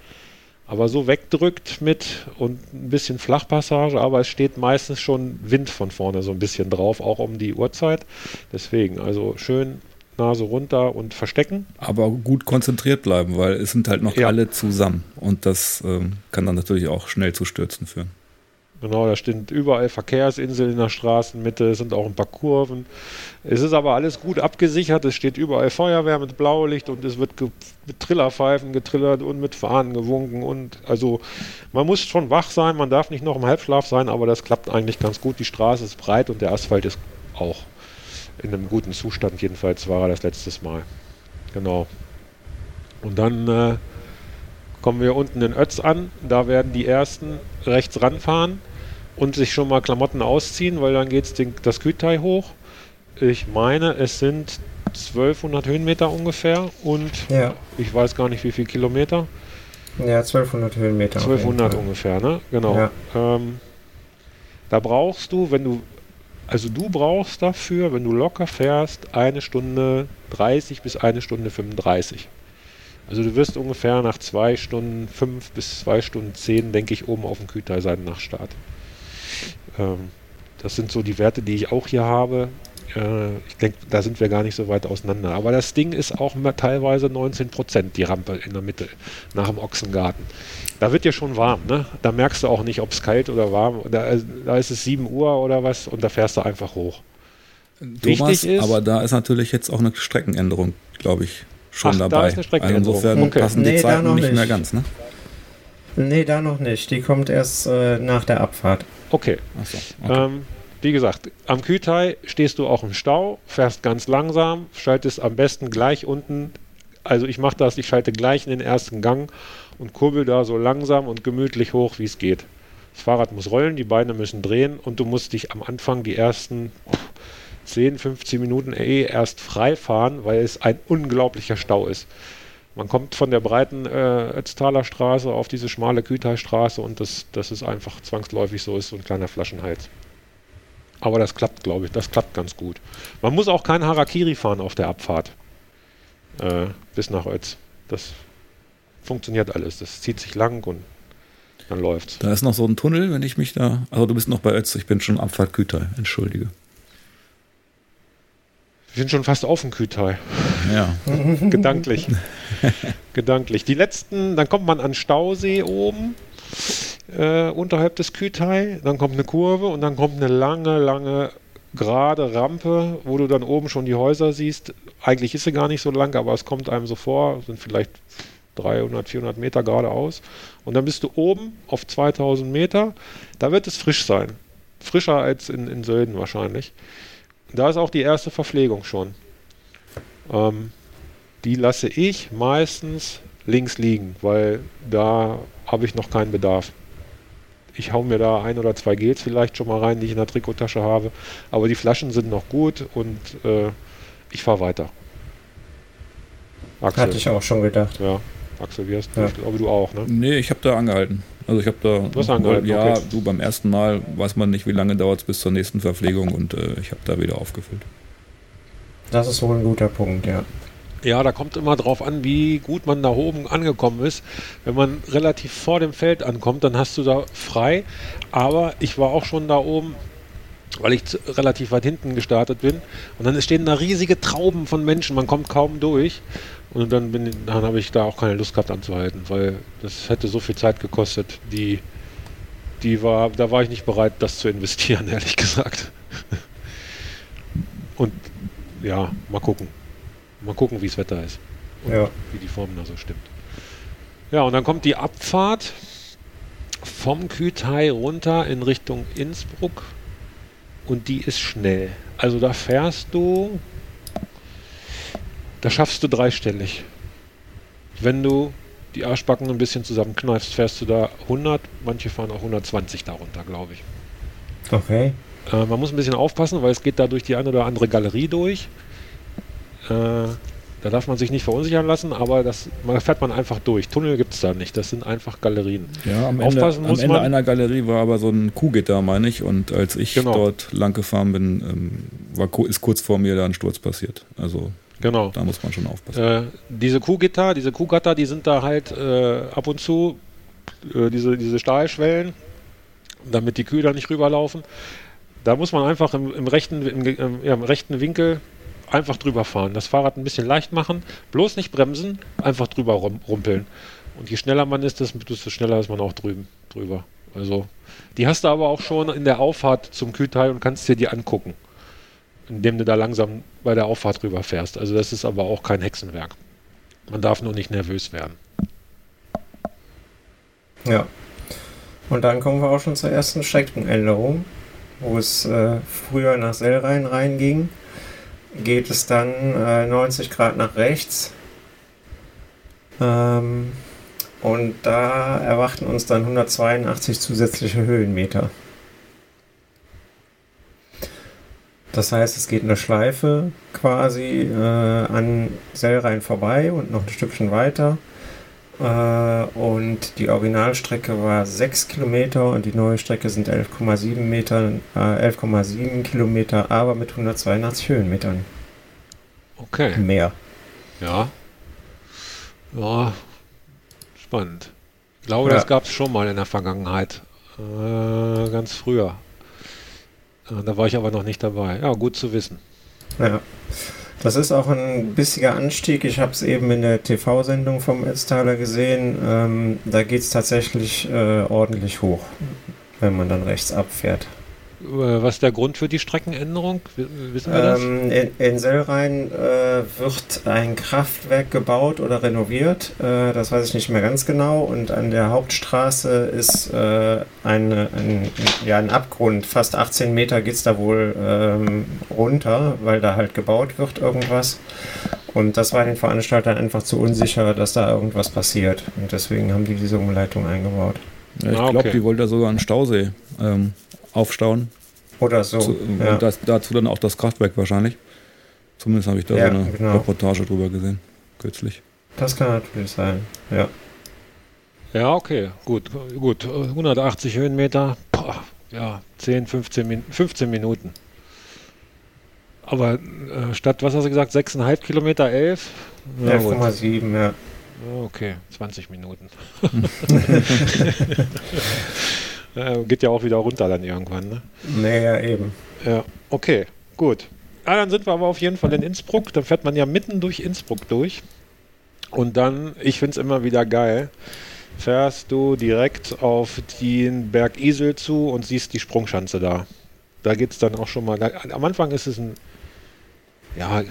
[SPEAKER 1] aber so wegdrückt mit und ein bisschen Flachpassage, aber es steht meistens schon Wind von vorne so ein bisschen drauf, auch um die Uhrzeit. Deswegen, also schön Nase runter und verstecken.
[SPEAKER 2] Aber gut konzentriert bleiben, weil es sind halt noch ja. alle zusammen und das ähm, kann dann natürlich auch schnell zu Stürzen führen.
[SPEAKER 1] Genau, da stehen überall Verkehrsinseln in der Straßenmitte, es sind auch ein paar Kurven. Es ist aber alles gut abgesichert, es steht überall Feuerwehr mit Blaulicht und es wird mit Trillerpfeifen getrillert und mit Fahnen gewunken und also man muss schon wach sein, man darf nicht noch im Halbschlaf sein, aber das klappt eigentlich ganz gut. Die Straße ist breit und der Asphalt ist auch in einem guten Zustand, jedenfalls war er das letztes Mal. Genau. Und dann äh, kommen wir unten in Ötz an, da werden die ersten rechts ranfahren und sich schon mal Klamotten ausziehen, weil dann geht es das Kütai hoch. Ich meine, es sind 1200 Höhenmeter ungefähr und ja. ich weiß gar nicht, wie viele Kilometer.
[SPEAKER 3] Ja, 1200 Höhenmeter.
[SPEAKER 1] 1200 ungefähr, ne? Genau. Ja. Ähm, da brauchst du, wenn du, also du brauchst dafür, wenn du locker fährst, eine Stunde 30 bis eine Stunde 35. Also du wirst ungefähr nach zwei Stunden fünf bis zwei Stunden zehn, denke ich, oben auf dem Kühlteil sein nach Start. Ähm, das sind so die Werte, die ich auch hier habe. Äh, ich denke, da sind wir gar nicht so weit auseinander. Aber das Ding ist auch teilweise 19 Prozent, die Rampe in der Mitte, nach dem Ochsengarten. Da wird ja schon warm, ne? Da merkst du auch nicht, ob es kalt oder warm. Da, äh, da, ist es 7 Uhr oder was und da fährst du einfach hoch.
[SPEAKER 2] Thomas, ist, aber da ist natürlich jetzt auch eine Streckenänderung, glaube ich, schon Ach, dabei. Da ist eine Streckenänderung. Also insofern okay. passen die nee, Zeiten nicht, nicht mehr ganz, ne?
[SPEAKER 3] Nee, da noch nicht. Die kommt erst äh, nach der Abfahrt.
[SPEAKER 1] Okay. So, okay. Ähm, wie gesagt, am Kütai stehst du auch im Stau, fährst ganz langsam, schaltest am besten gleich unten. Also ich mache das, ich schalte gleich in den ersten Gang und kurbel da so langsam und gemütlich hoch, wie es geht. Das Fahrrad muss rollen, die Beine müssen drehen und du musst dich am Anfang die ersten 10, 15 Minuten eh erst frei fahren, weil es ein unglaublicher Stau ist. Man kommt von der breiten äh, Ötztaler Straße auf diese schmale Kühltalstraße und das, das ist einfach zwangsläufig so, ist so ein kleiner Flaschenhals. Aber das klappt, glaube ich, das klappt ganz gut. Man muss auch kein Harakiri fahren auf der Abfahrt äh, bis nach Ötz. Das funktioniert alles. Das zieht sich lang und dann läuft's.
[SPEAKER 2] Da ist noch so ein Tunnel, wenn ich mich da. Also du bist noch bei Ötz, ich bin schon Abfahrt Kühltal, entschuldige.
[SPEAKER 1] Wir sind schon fast auf dem Kühltal.
[SPEAKER 2] Ja.
[SPEAKER 1] Gedanklich. Gedanklich. Die letzten, dann kommt man an Stausee oben, äh, unterhalb des Kühltal, dann kommt eine Kurve und dann kommt eine lange, lange gerade Rampe, wo du dann oben schon die Häuser siehst. Eigentlich ist sie gar nicht so lang, aber es kommt einem so vor, sind vielleicht 300, 400 Meter geradeaus. Und dann bist du oben auf 2000 Meter. Da wird es frisch sein. Frischer als in, in Sölden wahrscheinlich da ist auch die erste Verpflegung schon. Ähm, die lasse ich meistens links liegen, weil da habe ich noch keinen Bedarf. Ich hau mir da ein oder zwei Gels vielleicht schon mal rein, die ich in der Trikottasche habe. Aber die Flaschen sind noch gut und äh, ich fahre weiter.
[SPEAKER 3] Axel. Hatte ich auch schon gedacht.
[SPEAKER 1] Ja, Axel, wie hast du? Ja. Ich glaube, du auch, ne?
[SPEAKER 2] Nee, ich habe da angehalten. Also ich habe da.
[SPEAKER 1] Angehalten,
[SPEAKER 2] Ja,
[SPEAKER 1] okay.
[SPEAKER 2] du beim ersten Mal weiß man nicht, wie lange dauert es bis zur nächsten Verpflegung und äh, ich habe da wieder aufgefüllt.
[SPEAKER 3] Das ist wohl ein guter Punkt, ja.
[SPEAKER 1] Ja, da kommt immer drauf an, wie gut man da oben angekommen ist. Wenn man relativ vor dem Feld ankommt, dann hast du da frei. Aber ich war auch schon da oben, weil ich relativ weit hinten gestartet bin. Und dann stehen da riesige Trauben von Menschen. Man kommt kaum durch. Und dann, bin, dann habe ich da auch keine Lust gehabt anzuhalten, weil das hätte so viel Zeit gekostet. Die, die war, da war ich nicht bereit, das zu investieren, ehrlich gesagt. Und ja, mal gucken. Mal gucken, wie das Wetter ist.
[SPEAKER 3] Und ja.
[SPEAKER 1] wie die Form da so stimmt. Ja, und dann kommt die Abfahrt vom Kütai runter in Richtung Innsbruck. Und die ist schnell. Also da fährst du, da schaffst du dreistellig. Wenn du die Arschbacken ein bisschen zusammenkneifst, fährst du da 100, manche fahren auch 120 darunter, glaube ich.
[SPEAKER 3] Okay.
[SPEAKER 1] Äh, man muss ein bisschen aufpassen, weil es geht da durch die eine oder andere Galerie durch. Äh, da darf man sich nicht verunsichern lassen, aber das man fährt man einfach durch. Tunnel gibt es da nicht, das sind einfach Galerien.
[SPEAKER 2] Ja, am Ende, am Ende einer Galerie war aber so ein Kuhgitter, meine ich, und als ich genau. dort lang gefahren bin, ähm, war, ist kurz vor mir da ein Sturz passiert. Also
[SPEAKER 1] genau.
[SPEAKER 2] da muss man schon aufpassen.
[SPEAKER 1] Äh, diese Kuhgitter, diese Kuhgatter, die sind da halt äh, ab und zu, äh, diese, diese Stahlschwellen, damit die Kühe da nicht rüberlaufen. Da muss man einfach im, im rechten, im, im, ja, im rechten Winkel einfach drüber fahren. Das Fahrrad ein bisschen leicht machen, bloß nicht bremsen, einfach drüber rum, rumpeln. Und je schneller man ist, desto schneller ist man auch drüben, drüber. Also, die hast du aber auch schon in der Auffahrt zum Kühlteil und kannst dir die angucken, indem du da langsam bei der Auffahrt drüber fährst. Also, das ist aber auch kein Hexenwerk. Man darf nur nicht nervös werden.
[SPEAKER 3] Ja. Und dann kommen wir auch schon zur ersten Streckenänderung, wo es äh, früher nach Sellrhein reinging geht es dann äh, 90 Grad nach rechts. Ähm, und da erwarten uns dann 182 zusätzliche Höhenmeter. Das heißt, es geht eine Schleife quasi äh, an Sellrhein vorbei und noch ein Stückchen weiter. Äh, und die Originalstrecke war 6 Kilometer und die neue Strecke sind 11,7 Meter, äh, 11,7 Kilometer, aber mit 182 Höhenmetern.
[SPEAKER 1] Okay.
[SPEAKER 3] Mehr.
[SPEAKER 1] Ja. Ja, spannend. Ich glaube, ja. das gab es schon mal in der Vergangenheit. Äh, ganz früher. Äh, da war ich aber noch nicht dabei. Ja, gut zu wissen.
[SPEAKER 3] Ja. Das ist auch ein bissiger Anstieg. Ich habe es eben in der TV-Sendung vom Ötztaler gesehen. Ähm, da geht es tatsächlich äh, ordentlich hoch, wenn man dann rechts abfährt.
[SPEAKER 1] Äh, was ist der Grund für die Streckenänderung? Wissen wir
[SPEAKER 3] ähm, das? In, in Sellrhein äh, wird ein Kraftwerk gebaut oder renoviert. Äh, das weiß ich nicht mehr ganz genau. Und an der Hauptstraße ist äh, eine, ein, ja, ein Abgrund. Fast 18 Meter geht es da wohl ähm, runter, weil da halt gebaut wird irgendwas. Und das war den Veranstaltern einfach zu unsicher, dass da irgendwas passiert. Und deswegen haben die diese Umleitung eingebaut.
[SPEAKER 2] Ja, ich ah, glaube, okay. die wollte sogar einen Stausee ähm, aufstauen.
[SPEAKER 3] Oder so.
[SPEAKER 2] Zu, ja. Und das, dazu dann auch das Kraftwerk wahrscheinlich. Zumindest habe ich da ja, so eine genau. Reportage drüber gesehen, kürzlich.
[SPEAKER 3] Das kann natürlich sein, ja.
[SPEAKER 1] Ja, okay, gut, gut. 180 Höhenmeter, boah, ja, 10, 15, Min 15 Minuten. Aber äh, statt, was hast du gesagt, 6,5 Kilometer, 11?
[SPEAKER 3] 11,7, ja.
[SPEAKER 1] Okay, 20 Minuten. Äh, geht ja auch wieder runter dann irgendwann, ne?
[SPEAKER 3] Naja, eben.
[SPEAKER 1] Ja, okay, gut. Ah, dann sind wir aber auf jeden Fall in Innsbruck. Dann fährt man ja mitten durch Innsbruck durch. Und dann, ich finde es immer wieder geil, fährst du direkt auf den Berg Isel zu und siehst die Sprungschanze da. Da geht es dann auch schon mal. Am Anfang ist es ein, ja,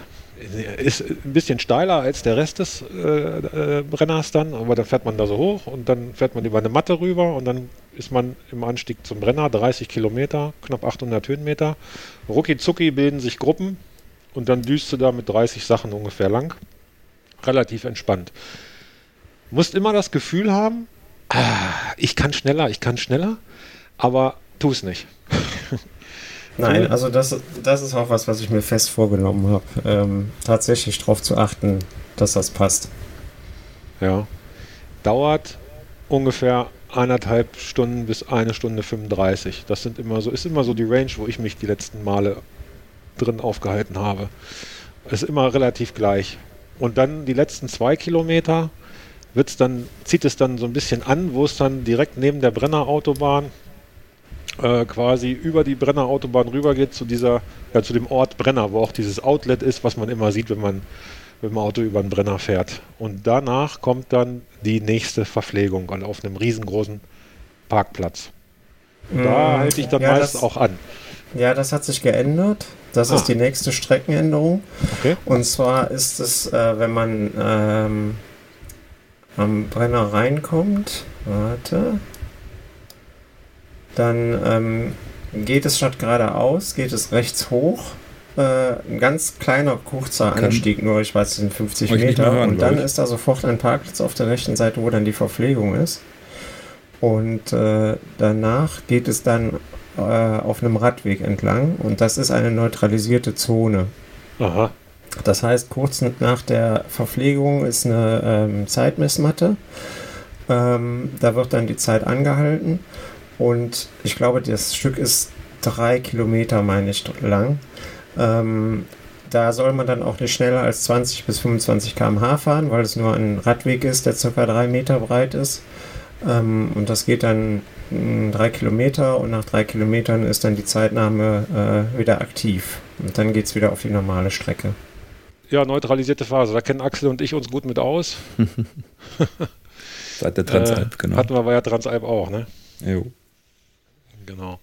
[SPEAKER 1] ist ein bisschen steiler als der Rest des äh, äh, Brenners dann, aber dann fährt man da so hoch und dann fährt man über eine Matte rüber und dann ist man im Anstieg zum Brenner, 30 Kilometer, knapp 800 Höhenmeter. Rucki zucki bilden sich Gruppen und dann düst du da mit 30 Sachen ungefähr lang. Relativ entspannt. Musst immer das Gefühl haben, ah, ich kann schneller, ich kann schneller, aber tu es nicht.
[SPEAKER 3] Nein, also das, das ist auch was, was ich mir fest vorgenommen habe, ähm, tatsächlich darauf zu achten, dass das passt.
[SPEAKER 1] Ja. Dauert ungefähr eineinhalb Stunden bis eine Stunde 35. Das sind immer so, ist immer so die Range, wo ich mich die letzten Male drin aufgehalten habe. Ist immer relativ gleich. Und dann die letzten zwei Kilometer wird's dann, zieht es dann so ein bisschen an, wo es dann direkt neben der Brennerautobahn äh, quasi über die Brennerautobahn rübergeht zu dieser, ja, zu dem Ort Brenner, wo auch dieses Outlet ist, was man immer sieht, wenn man mit dem Auto über den Brenner fährt. Und danach kommt dann die nächste Verpflegung und auf einem riesengroßen Parkplatz. Und da mmh, halte ich dann ja, meist auch an.
[SPEAKER 3] Ja, das hat sich geändert. Das ah. ist die nächste Streckenänderung. Okay. Und zwar ist es, äh, wenn man ähm, am Brenner reinkommt, warte, dann ähm, geht es statt geradeaus, geht es rechts hoch äh, ein ganz kleiner, kurzer Anstieg, nur ich weiß, es sind 50 Meter. Hören, und dann ist da sofort ein Parkplatz auf der rechten Seite, wo dann die Verpflegung ist. Und äh, danach geht es dann äh, auf einem Radweg entlang und das ist eine neutralisierte Zone. Aha. Das heißt, kurz nach der Verpflegung ist eine ähm, Zeitmessmatte. Ähm, da wird dann die Zeit angehalten und ich glaube, das Stück ist drei Kilometer, meine ich, lang. Ähm, da soll man dann auch nicht schneller als 20 bis 25 km/h fahren, weil es nur ein Radweg ist, der ca. 3 Meter breit ist. Ähm, und das geht dann mh, drei Kilometer und nach drei Kilometern ist dann die Zeitnahme äh, wieder aktiv. Und dann geht es wieder auf die normale Strecke.
[SPEAKER 1] Ja, neutralisierte Phase. Da kennen Axel und ich uns gut mit aus.
[SPEAKER 2] Seit der Transalp,
[SPEAKER 1] äh, genau. Hatten wir bei der Transalp auch, ne?
[SPEAKER 2] Jo.
[SPEAKER 1] Genau.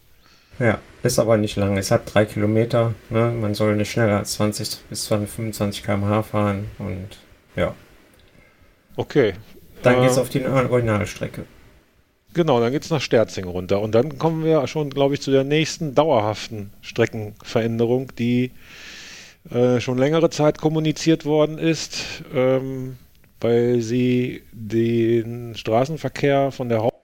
[SPEAKER 3] Ja, ist aber nicht lang. Es hat drei Kilometer. Ne? Man soll nicht schneller als 20 bis 25 km/h fahren und ja.
[SPEAKER 1] Okay.
[SPEAKER 3] Dann äh, geht es auf die Originalstrecke.
[SPEAKER 1] Genau, dann geht es nach Sterzing runter. Und dann kommen wir schon, glaube ich, zu der nächsten dauerhaften Streckenveränderung, die äh, schon längere Zeit kommuniziert worden ist, ähm, weil sie den Straßenverkehr von der Haupt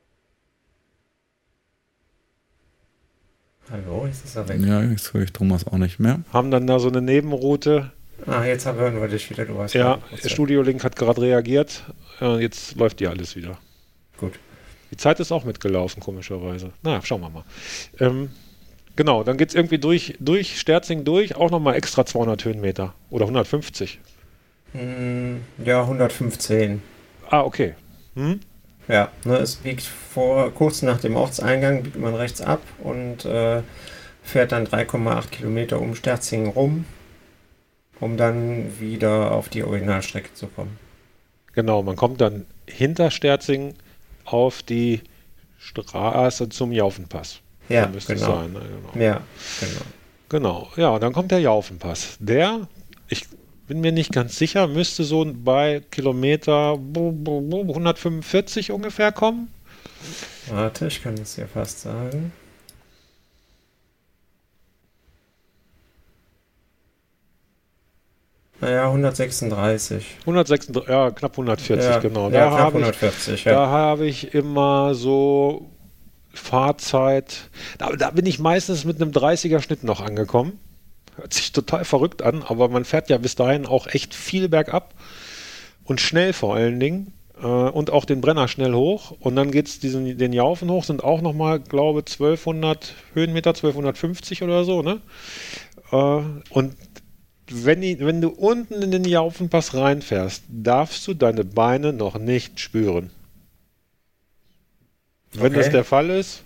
[SPEAKER 3] Hallo, jetzt ist er weg.
[SPEAKER 2] Ja, jetzt höre ich Thomas auch nicht mehr.
[SPEAKER 1] Haben dann da so eine Nebenroute.
[SPEAKER 3] Ah, jetzt hören wir dich wieder. Du
[SPEAKER 1] hast ja, Studio Link hat gerade reagiert. Jetzt läuft ja alles wieder.
[SPEAKER 3] Gut.
[SPEAKER 1] Die Zeit ist auch mitgelaufen, komischerweise. Na, schauen wir mal. Ähm, genau, dann geht es irgendwie durch, durch Sterzing durch, auch nochmal extra 200 Höhenmeter. Oder 150.
[SPEAKER 3] Mm, ja, 115.
[SPEAKER 1] Ah, okay. Hm?
[SPEAKER 3] Ja, ne, es biegt vor, kurz nach dem Ortseingang biegt man rechts ab und äh, fährt dann 3,8 Kilometer um Sterzingen rum, um dann wieder auf die Originalstrecke zu kommen.
[SPEAKER 1] Genau, man kommt dann hinter Sterzingen auf die Straße zum Jaufenpass.
[SPEAKER 3] Ja, genau. Sein, ne? genau. Ja, genau.
[SPEAKER 1] Genau, ja, und dann kommt der Jaufenpass. Der, ich bin mir nicht ganz sicher, müsste so bei Kilometer 145 ungefähr kommen.
[SPEAKER 3] Warte, ich kann es ja fast sagen. Naja, 136.
[SPEAKER 1] 136, ja, knapp 140,
[SPEAKER 3] ja,
[SPEAKER 1] genau.
[SPEAKER 3] Da ja, knapp 140,
[SPEAKER 1] ich, ja. Da habe ich immer so Fahrzeit, da, da bin ich meistens mit einem 30er Schnitt noch angekommen. Hört sich total verrückt an, aber man fährt ja bis dahin auch echt viel bergab und schnell vor allen Dingen äh, und auch den Brenner schnell hoch und dann geht es den Jaufen hoch, sind auch nochmal, glaube 1200 Höhenmeter, 1250 oder so, ne? Äh, und wenn, die, wenn du unten in den Jaufenpass reinfährst, darfst du deine Beine noch nicht spüren. Wenn okay. das der Fall ist,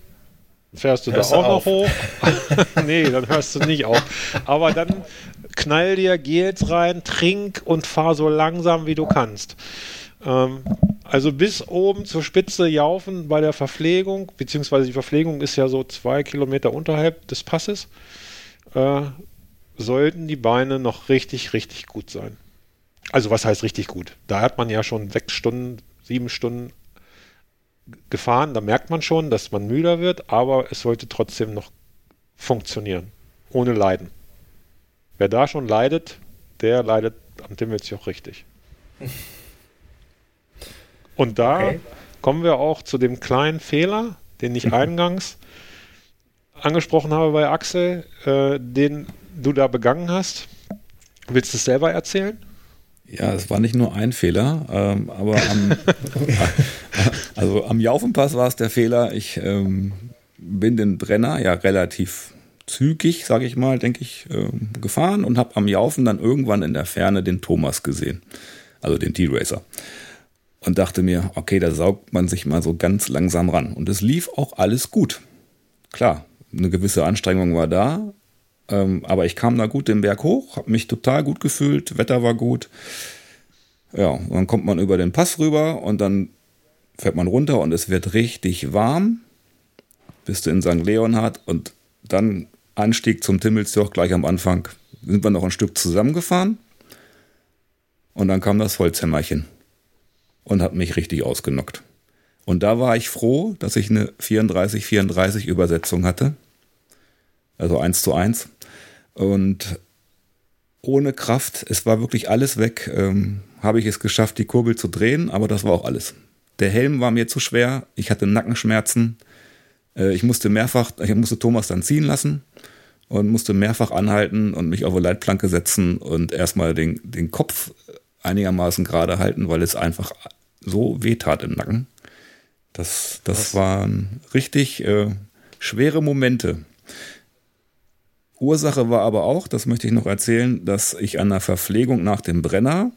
[SPEAKER 1] Fährst du hörst da auch noch hoch? nee, dann hörst du nicht auf. Aber dann knall dir Gels rein, trink und fahr so langsam wie du kannst. Ähm, also bis oben zur Spitze jaufen bei der Verpflegung, beziehungsweise die Verpflegung ist ja so zwei Kilometer unterhalb des Passes, äh, sollten die Beine noch richtig, richtig gut sein. Also was heißt richtig gut? Da hat man ja schon sechs Stunden, sieben Stunden gefahren, da merkt man schon, dass man müder wird, aber es sollte trotzdem noch funktionieren, ohne Leiden. Wer da schon leidet, der leidet am Timmelsjoch richtig. Und da okay. kommen wir auch zu dem kleinen Fehler, den ich eingangs angesprochen habe bei Axel, äh, den du da begangen hast. Willst du es selber erzählen?
[SPEAKER 2] Ja, es war nicht nur ein Fehler, ähm, aber am, also am Jaufenpass war es der Fehler. Ich ähm, bin den Brenner ja relativ zügig, sage ich mal, denke ich, äh, gefahren und habe am Jaufen dann irgendwann in der Ferne den Thomas gesehen, also den T-Racer. Und dachte mir, okay, da saugt man sich mal so ganz langsam ran. Und es lief auch alles gut. Klar, eine gewisse Anstrengung war da, ähm, aber ich kam da gut den Berg hoch, habe mich total gut gefühlt, Wetter war gut. Ja, dann kommt man über den Pass rüber und dann fährt man runter und es wird richtig warm. Bist du in St. Leonhard und dann Anstieg zum Timmelsjoch gleich am Anfang. Sind wir noch ein Stück zusammengefahren und dann kam das Holzhämmerchen und hat mich richtig ausgenockt. Und da war ich froh, dass ich eine 34-34 Übersetzung hatte. Also eins zu eins. Und ohne Kraft, es war wirklich alles weg, ähm, habe ich es geschafft, die Kurbel zu drehen, aber das war auch alles. Der Helm war mir zu schwer, ich hatte Nackenschmerzen, äh, ich musste mehrfach, ich musste Thomas dann ziehen lassen und musste mehrfach anhalten und mich auf eine Leitplanke setzen und erstmal den, den Kopf einigermaßen gerade halten, weil es einfach so wehtat im Nacken. Das, das waren richtig äh, schwere Momente. Ursache war aber auch, das möchte ich noch erzählen, dass ich an der Verpflegung nach dem Brenner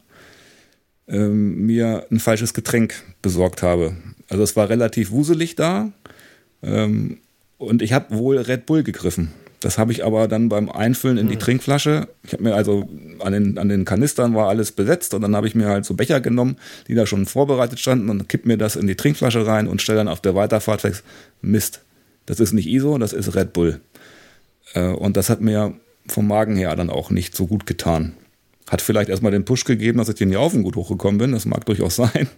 [SPEAKER 2] ähm, mir ein falsches Getränk besorgt habe. Also es war relativ wuselig da ähm, und ich habe wohl Red Bull gegriffen. Das habe ich aber dann beim Einfüllen in die hm. Trinkflasche, ich habe mir also an den, an den Kanistern war alles besetzt und dann habe ich mir halt so Becher genommen, die da schon vorbereitet standen und kipp mir das in die Trinkflasche rein und stelle dann auf der Weiterfahrt fest, Mist, das ist nicht ISO, das ist Red Bull. Äh, und das hat mir vom Magen her dann auch nicht so gut getan. Hat vielleicht erstmal den Push gegeben, dass ich den Jaufen gut hochgekommen bin. Das mag durchaus sein.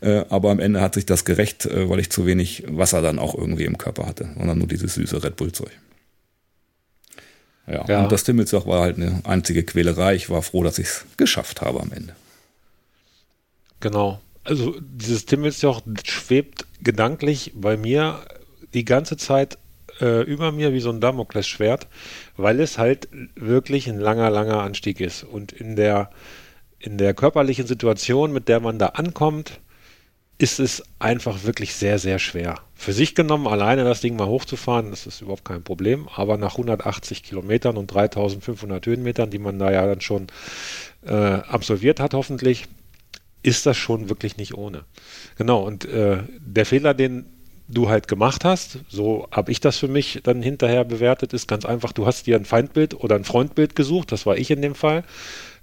[SPEAKER 2] Äh, aber am Ende hat sich das gerecht, äh, weil ich zu wenig Wasser dann auch irgendwie im Körper hatte. Sondern nur dieses süße Red Bull-Zeug. Ja, ja. Und das Timmelsjoch war halt eine einzige Quälerei. Ich war froh, dass ich es geschafft habe am Ende.
[SPEAKER 1] Genau. Also dieses Timmelsjoch schwebt gedanklich bei mir die ganze Zeit äh, über mir wie so ein Damoklesschwert, weil es halt wirklich ein langer, langer Anstieg ist. Und in der, in der körperlichen Situation, mit der man da ankommt, ist es einfach wirklich sehr, sehr schwer. Für sich genommen, alleine das Ding mal hochzufahren, das ist überhaupt kein Problem. Aber nach 180 Kilometern und 3500 Höhenmetern, die man da ja dann schon äh, absolviert hat, hoffentlich, ist das schon wirklich nicht ohne. Genau, und äh, der Fehler, den du halt gemacht hast, so habe ich das für mich dann hinterher bewertet, ist ganz einfach, du hast dir ein Feindbild oder ein Freundbild gesucht, das war ich in dem Fall.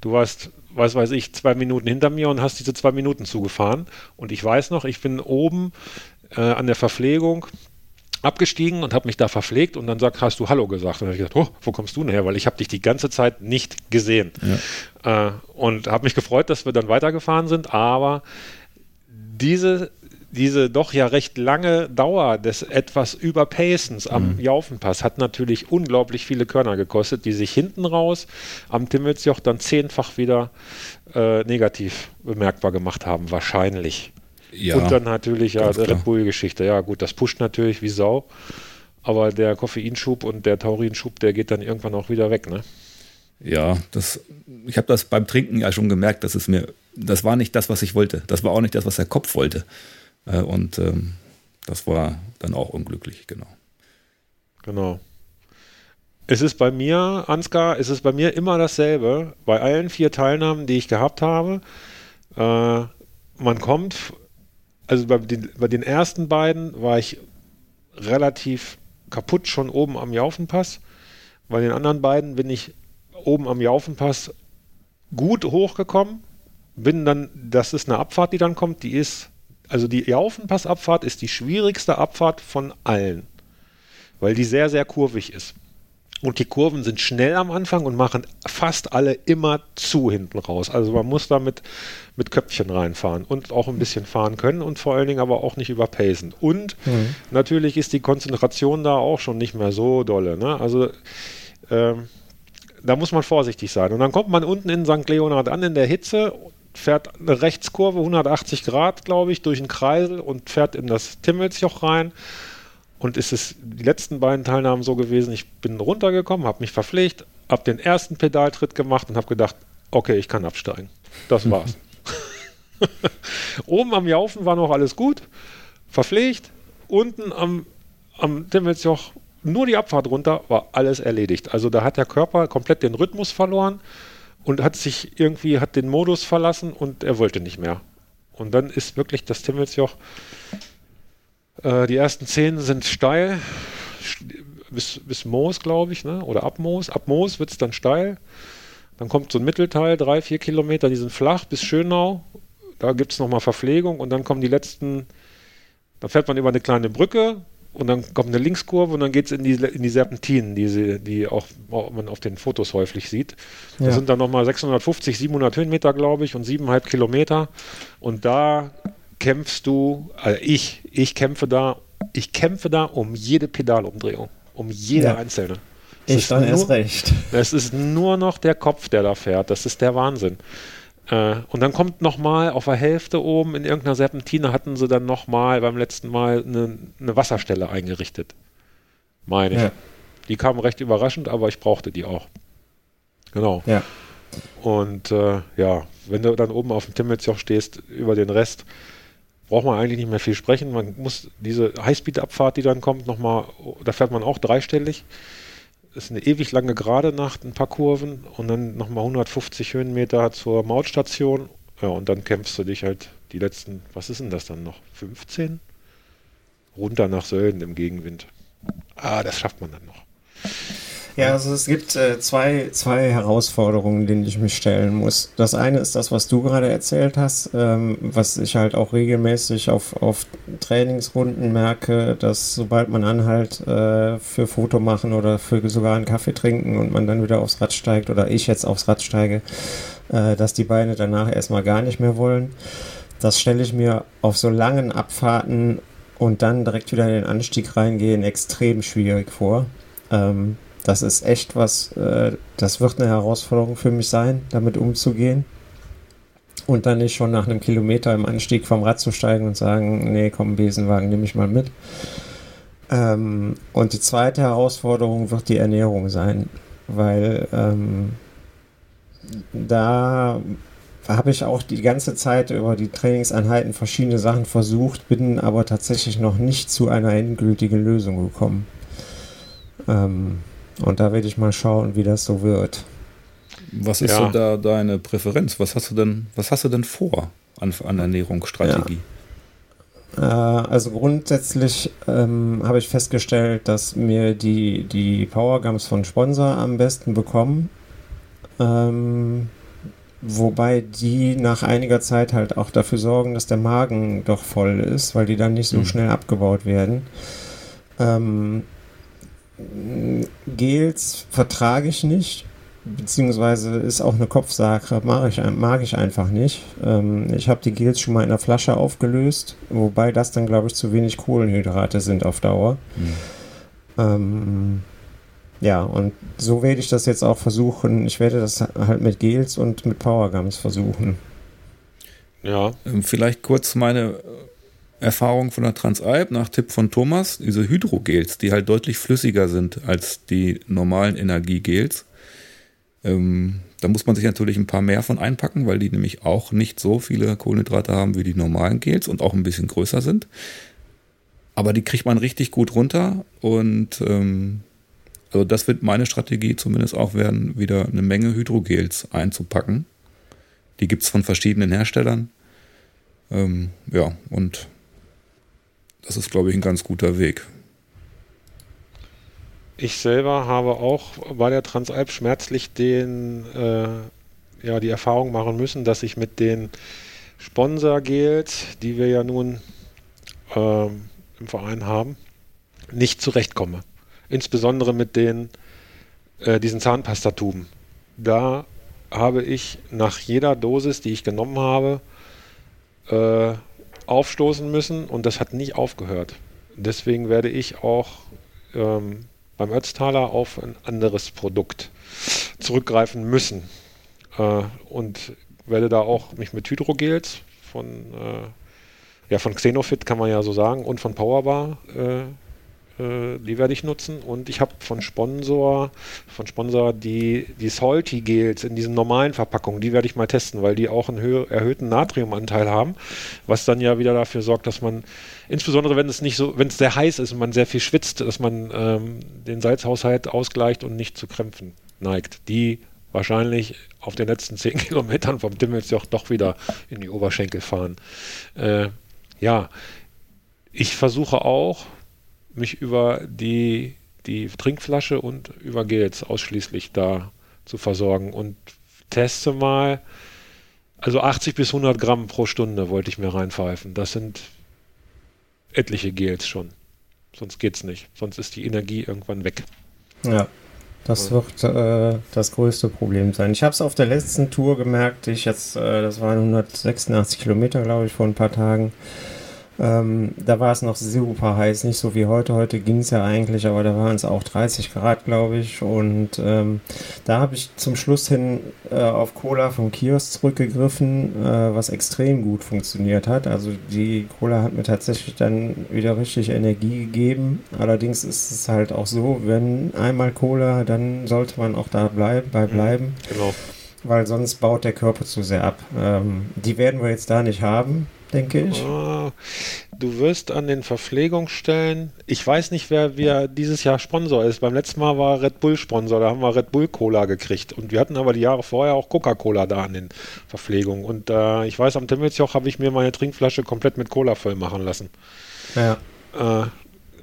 [SPEAKER 1] Du warst, was weiß ich, zwei Minuten hinter mir und hast diese zwei Minuten zugefahren. Und ich weiß noch, ich bin oben äh, an der Verpflegung abgestiegen und habe mich da verpflegt und dann sagt, hast du Hallo gesagt. Und dann habe ich gesagt, oh, wo kommst du denn her? Weil ich habe dich die ganze Zeit nicht gesehen. Ja. Äh, und habe mich gefreut, dass wir dann weitergefahren sind, aber diese diese doch ja recht lange Dauer des etwas Überpacens am mhm. Jaufenpass hat natürlich unglaublich viele Körner gekostet, die sich hinten raus am Timmelsjoch dann zehnfach wieder äh, negativ bemerkbar gemacht haben, wahrscheinlich. Ja, Und dann natürlich ja die Red Bull-Geschichte. Ja, gut, das pusht natürlich wie Sau. Aber der Koffeinschub und der Taurinschub, der geht dann irgendwann auch wieder weg, ne?
[SPEAKER 2] Ja, das, ich habe das beim Trinken ja schon gemerkt, dass es mir, das war nicht das, was ich wollte. Das war auch nicht das, was der Kopf wollte. Äh, und ähm, das war dann auch unglücklich, genau.
[SPEAKER 1] Genau. Es ist bei mir, Ansgar, es ist bei mir immer dasselbe. Bei allen vier Teilnahmen, die ich gehabt habe, äh, man kommt, also bei den, bei den ersten beiden war ich relativ kaputt schon oben am Jaufenpass. Bei den anderen beiden bin ich oben am Jaufenpass gut hochgekommen. Bin dann, das ist eine Abfahrt, die dann kommt, die ist also die Jaufenpassabfahrt ist die schwierigste Abfahrt von allen, weil die sehr, sehr kurvig ist. Und die Kurven sind schnell am Anfang und machen fast alle immer zu hinten raus. Also man muss da mit, mit Köpfchen reinfahren und auch ein bisschen fahren können und vor allen Dingen aber auch nicht überpacen. Und mhm. natürlich ist die Konzentration da auch schon nicht mehr so dolle. Ne? Also ähm, da muss man vorsichtig sein. Und dann kommt man unten in St. Leonhard an in der Hitze, fährt eine Rechtskurve 180 Grad, glaube ich, durch den Kreisel und fährt in das Timmelsjoch rein und ist es die letzten beiden Teilnahmen so gewesen, ich bin runtergekommen, habe mich verpflegt, habe den ersten Pedaltritt gemacht und habe gedacht, okay, ich kann absteigen. Das war's. Oben am Jaufen war noch alles gut, verpflegt. Unten am, am Timmelsjoch nur die Abfahrt runter, war alles erledigt. Also da hat der Körper komplett den Rhythmus verloren und hat sich irgendwie, hat den Modus verlassen und er wollte nicht mehr. Und dann ist wirklich das Timmelsjoch äh, die ersten zehn sind steil, bis, bis Moos, glaube ich, ne? oder ab Moos. Ab Moos wird es dann steil. Dann kommt so ein Mittelteil, drei, vier Kilometer, die sind flach bis Schönau. Da gibt es nochmal Verpflegung und dann kommen die letzten, da fährt man über eine kleine Brücke und dann kommt eine Linkskurve und dann geht es in die, in die Serpentinen, die, sie, die auch, auch man auf den Fotos häufig sieht. Ja. Das sind dann nochmal 650, 700 Höhenmeter, glaube ich, und siebeneinhalb Kilometer. Und da kämpfst du, also ich, ich kämpfe da, ich kämpfe da um jede Pedalumdrehung, um jede ja. einzelne.
[SPEAKER 3] Das ich dann nur, erst recht.
[SPEAKER 1] Es ist nur noch der Kopf, der da fährt. Das ist der Wahnsinn. Äh, und dann kommt nochmal auf der Hälfte oben in irgendeiner Serpentine hatten sie dann nochmal beim letzten Mal eine, eine, Wasserstelle eingerichtet. Meine ich. Ja. Die kam recht überraschend, aber ich brauchte die auch. Genau.
[SPEAKER 3] Ja.
[SPEAKER 1] Und äh, ja, wenn du dann oben auf dem Timmelsjoch stehst, über den Rest, braucht man eigentlich nicht mehr viel sprechen. Man muss diese Highspeed-Abfahrt, die dann kommt, nochmal, da fährt man auch dreistellig. Ist eine ewig lange Gerade Nacht, ein paar Kurven und dann nochmal 150 Höhenmeter zur Mautstation. Ja, und dann kämpfst du dich halt die letzten, was ist denn das dann noch? 15? Runter nach Sölden im Gegenwind. Ah, das schafft man dann noch.
[SPEAKER 3] Ja, also es gibt äh, zwei, zwei Herausforderungen, denen ich mich stellen muss. Das eine ist das, was du gerade erzählt hast, ähm, was ich halt auch regelmäßig auf, auf Trainingsrunden merke, dass sobald man anhalt äh, für Foto machen oder für sogar einen Kaffee trinken und man dann wieder aufs Rad steigt oder ich jetzt aufs Rad steige, äh, dass die Beine danach erstmal gar nicht mehr wollen. Das stelle ich mir auf so langen Abfahrten und dann direkt wieder in den Anstieg reingehen extrem schwierig vor. Ähm, das ist echt was, äh, das wird eine Herausforderung für mich sein, damit umzugehen. Und dann nicht schon nach einem Kilometer im Anstieg vom Rad zu steigen und sagen, nee, komm, Besenwagen nehme ich mal mit. Ähm, und die zweite Herausforderung wird die Ernährung sein, weil ähm, da habe ich auch die ganze Zeit über die Trainingseinheiten verschiedene Sachen versucht, bin aber tatsächlich noch nicht zu einer endgültigen Lösung gekommen. Ähm, und da werde ich mal schauen, wie das so wird.
[SPEAKER 2] Was ist ja. so da deine Präferenz? Was hast du denn, was hast du denn vor an, an Ernährungsstrategie?
[SPEAKER 3] Ja. Äh, also grundsätzlich ähm, habe ich festgestellt, dass mir die, die Powergums von Sponsor am besten bekommen. Ähm, wobei die nach einiger Zeit halt auch dafür sorgen, dass der Magen doch voll ist, weil die dann nicht so mhm. schnell abgebaut werden. Ähm, Gels vertrage ich nicht, beziehungsweise ist auch eine Kopfsache, mag ich, mag ich einfach nicht. Ähm, ich habe die Gels schon mal in der Flasche aufgelöst, wobei das dann, glaube ich, zu wenig Kohlenhydrate sind auf Dauer. Mhm. Ähm, ja, und so werde ich das jetzt auch versuchen. Ich werde das halt mit Gels und mit Powergums versuchen.
[SPEAKER 2] Ja. Ähm, vielleicht kurz meine Erfahrung von der Transalp nach Tipp von Thomas, diese Hydrogels, die halt deutlich flüssiger sind als die normalen Energiegels. Ähm, da muss man sich natürlich ein paar mehr von einpacken, weil die nämlich auch nicht so viele Kohlenhydrate haben wie die normalen Gels und auch ein bisschen größer sind. Aber die kriegt man richtig gut runter und ähm, also das wird meine Strategie zumindest auch werden, wieder eine Menge Hydrogels einzupacken. Die gibt es von verschiedenen Herstellern. Ähm, ja, und das ist, glaube ich, ein ganz guter Weg.
[SPEAKER 1] Ich selber habe auch bei der Transalp schmerzlich den, äh, ja, die Erfahrung machen müssen, dass ich mit den Sponsor-Gels, die wir ja nun äh, im Verein haben, nicht zurechtkomme. Insbesondere mit den äh, diesen Zahnpastatuben. Da habe ich nach jeder Dosis, die ich genommen habe, äh, aufstoßen müssen und das hat nicht aufgehört. Deswegen werde ich auch ähm, beim Ötztaler auf ein anderes Produkt zurückgreifen müssen äh, und werde da auch mich mit Hydrogels von äh, ja von Xenofit kann man ja so sagen und von Powerbar äh, die werde ich nutzen. Und ich habe von Sponsor, von Sponsor die, die Salty Gels in diesen normalen Verpackungen, die werde ich mal testen, weil die auch einen erhöhten Natriumanteil haben, was dann ja wieder dafür sorgt, dass man, insbesondere wenn es nicht so, wenn es sehr heiß ist und man sehr viel schwitzt, dass man ähm, den Salzhaushalt ausgleicht und nicht zu Krämpfen neigt. Die wahrscheinlich auf den letzten zehn Kilometern vom Dimmelsjoch doch wieder in die Oberschenkel fahren. Äh, ja, ich versuche auch, mich über die, die Trinkflasche und über Gels ausschließlich da zu versorgen und teste mal, also 80 bis 100 Gramm pro Stunde wollte ich mir reinpfeifen. Das sind etliche Gels schon. Sonst geht's nicht. Sonst ist die Energie irgendwann weg.
[SPEAKER 3] Ja, das wird äh, das größte Problem sein. Ich habe es auf der letzten Tour gemerkt. Ich jetzt, äh, das waren 186 Kilometer, glaube ich, vor ein paar Tagen. Ähm, da war es noch super heiß, nicht so wie heute. Heute ging es ja eigentlich, aber da waren es auch 30 Grad, glaube ich. Und ähm, da habe ich zum Schluss hin äh, auf Cola vom Kiosk zurückgegriffen, äh, was extrem gut funktioniert hat. Also die Cola hat mir tatsächlich dann wieder richtig Energie gegeben. Allerdings ist es halt auch so, wenn einmal Cola, dann sollte man auch da bleib, bei mhm. bleiben. Genau weil sonst baut der Körper zu sehr ab. Ähm, die werden wir jetzt da nicht haben denke ich. Oh,
[SPEAKER 1] du wirst an den Verpflegungsstellen, ich weiß nicht, wer wir dieses Jahr Sponsor ist. Beim letzten Mal war Red Bull Sponsor, da haben wir Red Bull Cola gekriegt. Und wir hatten aber die Jahre vorher auch Coca-Cola da an den Verpflegungen. Und äh, ich weiß, am Timmelsjoch habe ich mir meine Trinkflasche komplett mit Cola voll machen lassen. Ja. Äh,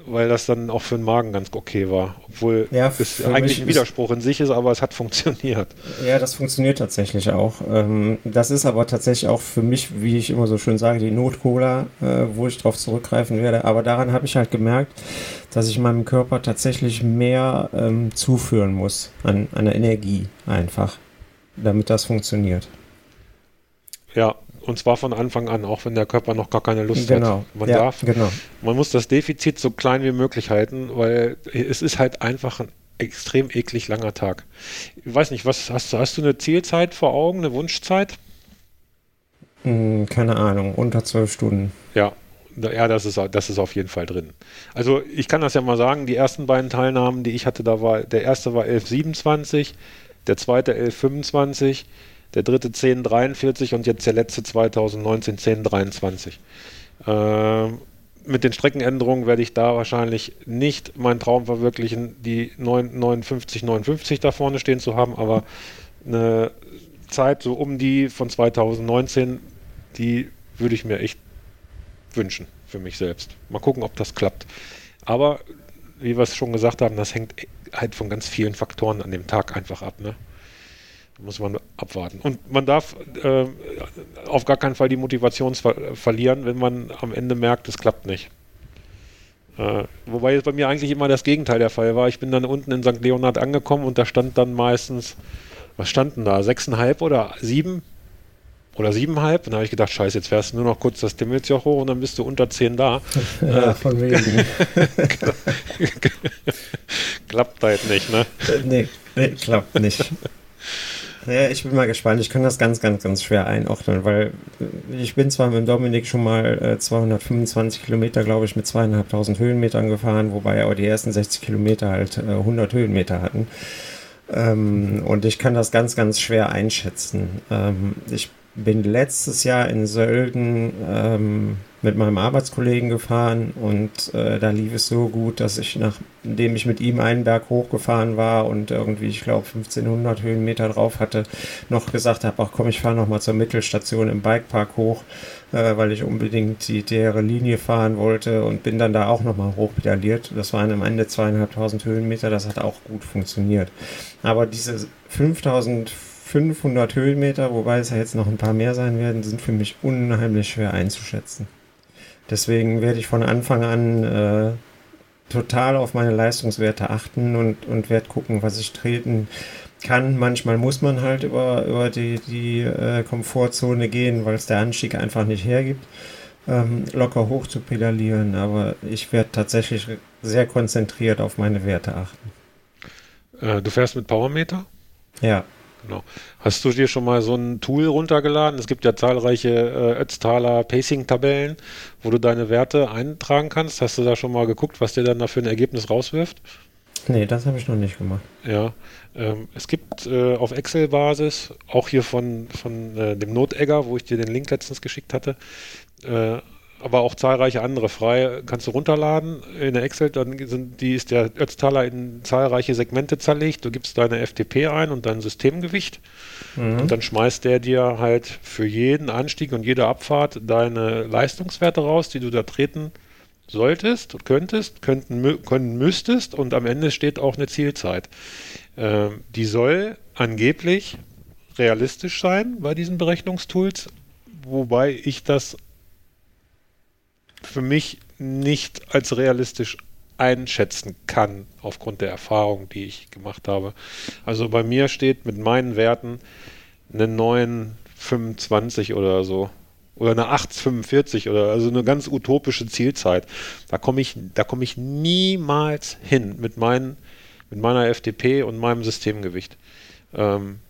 [SPEAKER 1] weil das dann auch für den Magen ganz okay war. Obwohl ja, es eigentlich ein Widerspruch in sich ist, aber es hat funktioniert.
[SPEAKER 3] Ja, das funktioniert tatsächlich auch. Ähm, das ist aber tatsächlich auch für mich, wie ich immer so schön sage, die Not-Cola, äh, wo ich darauf zurückgreifen werde. Aber daran habe ich halt gemerkt, dass ich meinem Körper tatsächlich mehr ähm, zuführen muss an, an der Energie einfach, damit das funktioniert.
[SPEAKER 1] Ja, und zwar von Anfang an, auch wenn der Körper noch gar keine Lust genau. hat. Man ja, darf, genau. man muss das Defizit so klein wie möglich halten, weil es ist halt einfach ein extrem eklig langer Tag. Ich weiß nicht, was hast du? Hast du eine Zielzeit vor Augen, eine Wunschzeit?
[SPEAKER 3] Hm, keine Ahnung, unter zwölf Stunden.
[SPEAKER 1] Ja, ja, das ist, das ist auf jeden Fall drin. Also ich kann das ja mal sagen, die ersten beiden Teilnahmen, die ich hatte, da war, der erste war 11,27, der zweite 11,25 der dritte 1043 und jetzt der letzte 2019 1023. Äh, mit den Streckenänderungen werde ich da wahrscheinlich nicht meinen Traum verwirklichen, die 59, 59 da vorne stehen zu haben, aber eine Zeit so um die von 2019, die würde ich mir echt wünschen für mich selbst. Mal gucken, ob das klappt. Aber wie wir es schon gesagt haben, das hängt halt von ganz vielen Faktoren an dem Tag einfach ab. Ne? Muss man abwarten. Und man darf äh, auf gar keinen Fall die Motivation ver verlieren, wenn man am Ende merkt, es klappt nicht. Äh, wobei jetzt bei mir eigentlich immer das Gegenteil der Fall war. Ich bin dann unten in St. Leonhard angekommen und da stand dann meistens, was standen da? Sechseinhalb oder sieben? Oder siebeneinhalb? Und dann habe ich gedacht, scheiße, jetzt fährst du nur noch kurz das Timmelsjoch hoch und dann bist du unter zehn da. ja, äh, von wegen. klappt halt nicht, ne?
[SPEAKER 3] Nee, nee klappt nicht. Ja, ich bin mal gespannt. Ich kann das ganz, ganz, ganz schwer einordnen, weil ich bin zwar mit Dominik schon mal äh, 225 Kilometer, glaube ich, mit zweieinhalbtausend Höhenmetern gefahren, wobei aber die ersten 60 Kilometer halt äh, 100 Höhenmeter hatten. Ähm, und ich kann das ganz, ganz schwer einschätzen. Ähm, ich bin letztes Jahr in Sölden ähm, mit meinem Arbeitskollegen gefahren und äh, da lief es so gut, dass ich nachdem ich mit ihm einen Berg hochgefahren war und irgendwie, ich glaube, 1500 Höhenmeter drauf hatte, noch gesagt habe, ach komm, ich fahre nochmal zur Mittelstation im Bikepark hoch, äh, weil ich unbedingt die deren Linie fahren wollte und bin dann da auch nochmal hochpedaliert. Das waren am Ende zweieinhalbtausend Höhenmeter, das hat auch gut funktioniert. Aber diese 5500 Höhenmeter, wobei es ja jetzt noch ein paar mehr sein werden, sind für mich unheimlich schwer einzuschätzen. Deswegen werde ich von Anfang an äh, total auf meine Leistungswerte achten und, und werde gucken, was ich treten kann. Manchmal muss man halt über, über die, die äh, Komfortzone gehen, weil es der Anstieg einfach nicht hergibt, ähm, locker hoch zu pedalieren. Aber ich werde tatsächlich sehr konzentriert auf meine Werte achten.
[SPEAKER 1] Äh, du fährst mit Powermeter?
[SPEAKER 3] Ja.
[SPEAKER 1] Genau. Hast du dir schon mal so ein Tool runtergeladen? Es gibt ja zahlreiche äh, Ötztaler Pacing-Tabellen, wo du deine Werte eintragen kannst. Hast du da schon mal geguckt, was dir dann da für ein Ergebnis rauswirft?
[SPEAKER 3] Nee, das habe ich noch nicht gemacht.
[SPEAKER 1] Ja, ähm, es gibt äh, auf Excel-Basis, auch hier von, von äh, dem Notegger, wo ich dir den Link letztens geschickt hatte, äh, aber auch zahlreiche andere frei. Kannst du runterladen in der Excel, dann sind, die ist der Ötztaler in zahlreiche Segmente zerlegt. Du gibst deine FTP ein und dein Systemgewicht. Mhm. Und dann schmeißt der dir halt für jeden Anstieg und jede Abfahrt deine Leistungswerte raus, die du da treten solltest und könntest, könnten, können müsstest und am Ende steht auch eine Zielzeit. Ähm, die soll angeblich realistisch sein bei diesen Berechnungstools, wobei ich das für mich nicht als realistisch einschätzen kann, aufgrund der Erfahrung, die ich gemacht habe. Also bei mir steht mit meinen Werten eine 925 oder so. Oder eine 845 oder also eine ganz utopische Zielzeit. Da komme ich, da ich niemals hin mit, meinen, mit meiner FDP und meinem Systemgewicht. Ähm,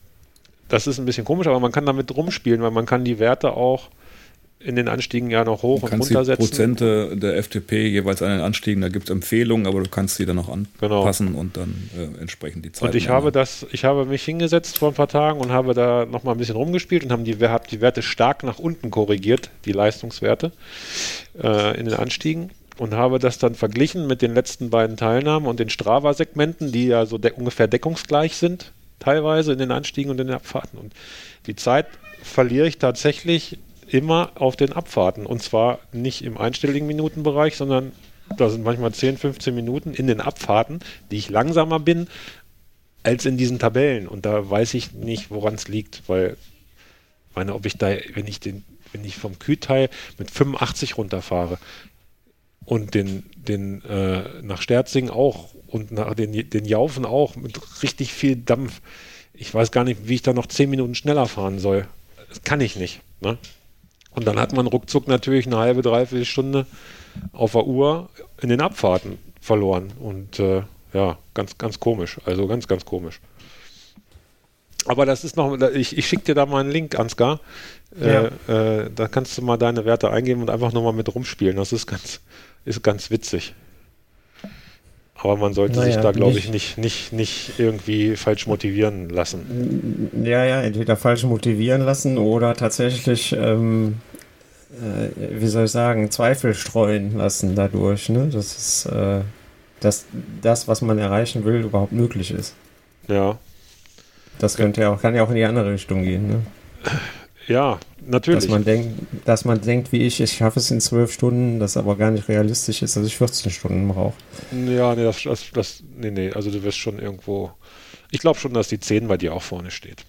[SPEAKER 1] das ist ein bisschen komisch, aber man kann damit rumspielen, weil man kann die Werte auch in den Anstiegen ja noch hoch du und runter setzen.
[SPEAKER 2] Prozente der FDP jeweils an den Anstiegen, da gibt es Empfehlungen, aber du kannst sie dann noch anpassen genau. und dann äh, entsprechend die Zeit.
[SPEAKER 1] Und ich habe das, ich habe mich hingesetzt vor ein paar Tagen und habe da noch mal ein bisschen rumgespielt und haben die, hab die Werte stark nach unten korrigiert, die Leistungswerte äh, in den Anstiegen und habe das dann verglichen mit den letzten beiden Teilnahmen und den Strava-Segmenten, die ja so de ungefähr deckungsgleich sind, teilweise in den Anstiegen und in den Abfahrten. Und die Zeit verliere ich tatsächlich immer auf den Abfahrten. Und zwar nicht im einstelligen Minutenbereich, sondern da sind manchmal 10, 15 Minuten in den Abfahrten, die ich langsamer bin als in diesen Tabellen. Und da weiß ich nicht, woran es liegt, weil meine, ob ich da, wenn ich den, wenn ich vom Kühlteil mit 85 runterfahre und den, den äh, nach Sterzing auch und nach den, den Jaufen auch mit richtig viel Dampf. Ich weiß gar nicht, wie ich da noch 10 Minuten schneller fahren soll. Das kann ich nicht. Ne? Und dann hat man ruckzuck natürlich eine halbe, dreiviertel Stunde auf der Uhr in den Abfahrten verloren. Und äh, ja, ganz, ganz komisch. Also ganz, ganz komisch. Aber das ist noch, ich, ich schicke dir da mal einen Link, Ansgar. Äh, ja. Äh, da kannst du mal deine Werte eingeben und einfach nochmal mit rumspielen. Das ist ganz, ist ganz witzig. Aber man sollte naja, sich da, glaube ich, nicht, nicht, nicht irgendwie falsch motivieren lassen.
[SPEAKER 3] Ja, ja, entweder falsch motivieren lassen oder tatsächlich, ähm, äh, wie soll ich sagen, Zweifel streuen lassen dadurch, ne? Das ist, äh, dass das, was man erreichen will, überhaupt möglich ist.
[SPEAKER 1] Ja.
[SPEAKER 3] Das könnte ja auch, kann ja auch in die andere Richtung gehen, ne?
[SPEAKER 1] Ja, natürlich.
[SPEAKER 3] Dass man, denkt, dass man denkt, wie ich, ich schaffe es in zwölf Stunden, das aber gar nicht realistisch ist, dass ich 14 Stunden brauche.
[SPEAKER 1] Ja, nee, das, das, das, nee, nee, also du wirst schon irgendwo. Ich glaube schon, dass die 10 bei dir auch vorne steht.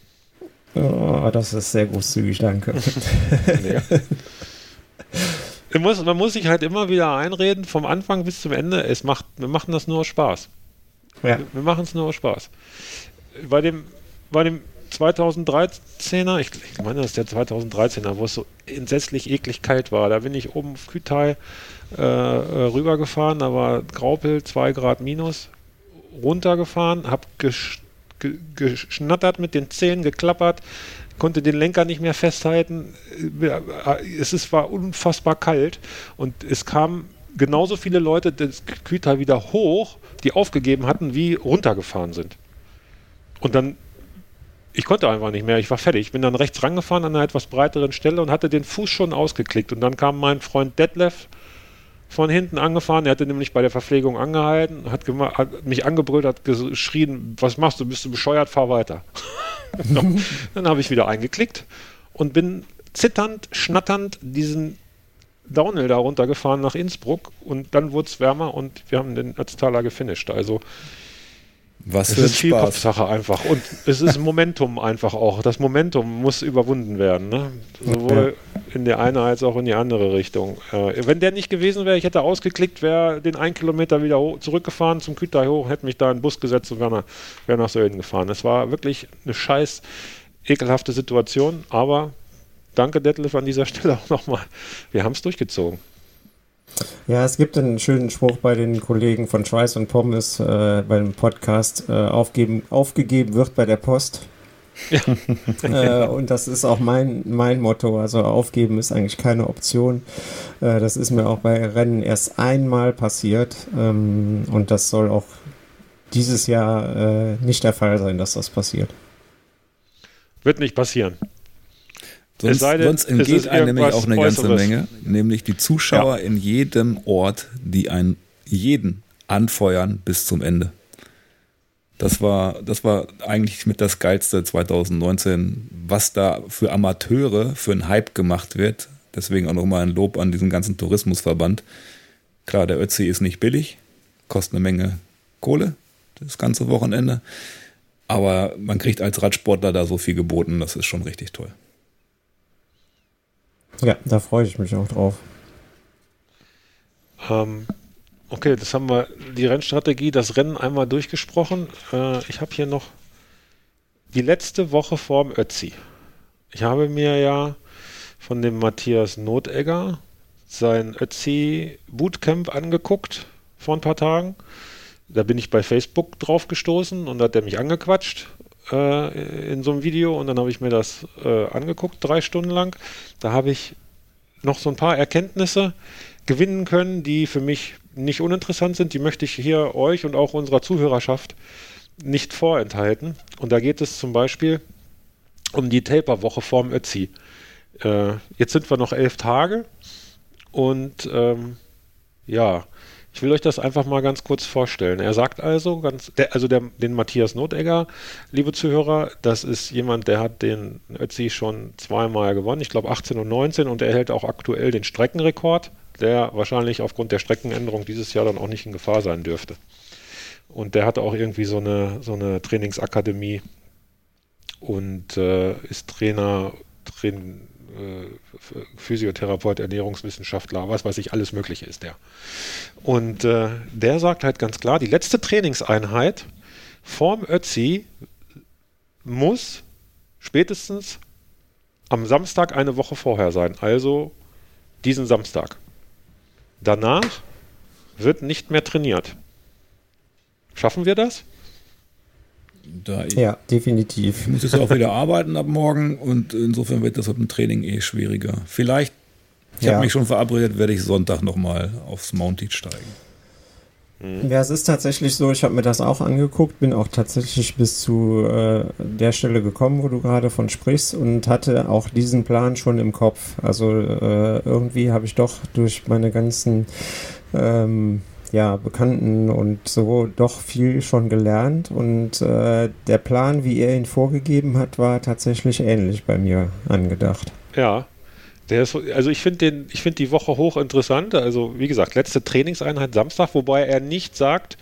[SPEAKER 3] Oh, das ist sehr großzügig, danke. nee.
[SPEAKER 1] man, muss, man muss sich halt immer wieder einreden, vom Anfang bis zum Ende, es macht, wir machen das nur aus Spaß. Ja. Wir, wir machen es nur aus Spaß. Bei dem, bei dem 2013er, ich, ich meine, das ist der 2013er, wo es so entsetzlich eklig kalt war. Da bin ich oben auf Kütai äh, äh rübergefahren, da war Graupel 2 Grad minus, runtergefahren, hab gesch geschnattert mit den Zähnen, geklappert, konnte den Lenker nicht mehr festhalten. Es ist, war unfassbar kalt und es kamen genauso viele Leute das Kütai wieder hoch, die aufgegeben hatten, wie runtergefahren sind. Und dann ich konnte einfach nicht mehr. Ich war fertig. Ich bin dann rechts rangefahren an einer etwas breiteren Stelle und hatte den Fuß schon ausgeklickt. Und dann kam mein Freund Detlef von hinten angefahren. Er hatte nämlich bei der Verpflegung angehalten, hat, hat mich angebrüllt, hat geschrien: Was machst du? Bist du bescheuert? Fahr weiter. dann habe ich wieder eingeklickt und bin zitternd, schnatternd diesen Downhill da runtergefahren nach Innsbruck und dann wurde es wärmer und wir haben den Ötztaler gefinisht. Also Was es ist viel Spaß. Kopfsache einfach. Und es ist Momentum einfach auch. Das Momentum muss überwunden werden. Ne? Sowohl ja. in der eine als auch in die andere Richtung. Äh, wenn der nicht gewesen wäre, ich hätte ausgeklickt, wäre den einen Kilometer wieder hoch, zurückgefahren zum Kütai hoch, hätte mich da in den Bus gesetzt und wäre nach, wär nach Sölden gefahren. Es war wirklich eine scheiß ekelhafte Situation, aber danke Detlef an dieser Stelle auch nochmal. Wir haben es durchgezogen.
[SPEAKER 3] Ja, es gibt einen schönen Spruch bei den Kollegen von Schweiß und Pommes äh, beim Podcast, äh, aufgeben, aufgegeben wird bei der Post. Ja. äh, und das ist auch mein, mein Motto. Also aufgeben ist eigentlich keine Option. Äh, das ist mir auch bei Rennen erst einmal passiert. Ähm, und das soll auch dieses Jahr äh, nicht der Fall sein, dass das passiert.
[SPEAKER 1] Wird nicht passieren.
[SPEAKER 2] Sonst, denn, sonst entgeht einem nämlich auch eine ganze Äußeres. Menge, nämlich die Zuschauer ja. in jedem Ort, die einen jeden anfeuern bis zum Ende. Das war, das war eigentlich mit das Geilste 2019, was da für Amateure für einen Hype gemacht wird. Deswegen auch nochmal ein Lob an diesen ganzen Tourismusverband. Klar, der Ötzi ist nicht billig, kostet eine Menge Kohle, das ganze Wochenende. Aber man kriegt als Radsportler da so viel geboten, das ist schon richtig toll.
[SPEAKER 3] Ja, da freue ich mich auch drauf.
[SPEAKER 1] Ähm, okay, das haben wir, die Rennstrategie, das Rennen einmal durchgesprochen. Äh, ich habe hier noch die letzte Woche vorm Ötzi. Ich habe mir ja von dem Matthias Notegger sein Ötzi Bootcamp angeguckt vor ein paar Tagen. Da bin ich bei Facebook drauf gestoßen und da hat er mich angequatscht äh, in so einem Video und dann habe ich mir das äh, angeguckt, drei Stunden lang. Da habe ich noch so ein paar Erkenntnisse gewinnen können, die für mich nicht uninteressant sind. Die möchte ich hier euch und auch unserer Zuhörerschaft nicht vorenthalten. Und da geht es zum Beispiel um die Taper-Woche vorm Ötzi. Äh, jetzt sind wir noch elf Tage und ähm, ja, ich will euch das einfach mal ganz kurz vorstellen. Er sagt also, ganz, der, also der, den Matthias Notegger, liebe Zuhörer, das ist jemand, der hat den Ötzi schon zweimal gewonnen, ich glaube 18 und 19 und er hält auch aktuell den Streckenrekord, der wahrscheinlich aufgrund der Streckenänderung dieses Jahr dann auch nicht in Gefahr sein dürfte. Und der hatte auch irgendwie so eine, so eine Trainingsakademie und äh, ist Trainer, Train, Physiotherapeut, Ernährungswissenschaftler, was weiß ich, alles Mögliche ist der. Und äh, der sagt halt ganz klar, die letzte Trainingseinheit vorm Ötzi muss spätestens am Samstag eine Woche vorher sein, also diesen Samstag. Danach wird nicht mehr trainiert. Schaffen wir das?
[SPEAKER 3] Da ja, definitiv.
[SPEAKER 2] Ich muss jetzt auch wieder arbeiten ab morgen und insofern wird das mit dem Training eh schwieriger. Vielleicht, ich ja. habe mich schon verabredet, werde ich Sonntag nochmal aufs Mountain steigen.
[SPEAKER 3] Mhm. Ja, es ist tatsächlich so, ich habe mir das auch angeguckt, bin auch tatsächlich bis zu äh, der Stelle gekommen, wo du gerade von sprichst und hatte auch diesen Plan schon im Kopf. Also äh, irgendwie habe ich doch durch meine ganzen ähm, ja, Bekannten und so doch viel schon gelernt. Und äh, der Plan, wie er ihn vorgegeben hat, war tatsächlich ähnlich bei mir angedacht.
[SPEAKER 1] Ja. Der ist, also ich finde den, die Woche hochinteressant. Also wie gesagt, letzte Trainingseinheit Samstag, wobei er nicht sagt,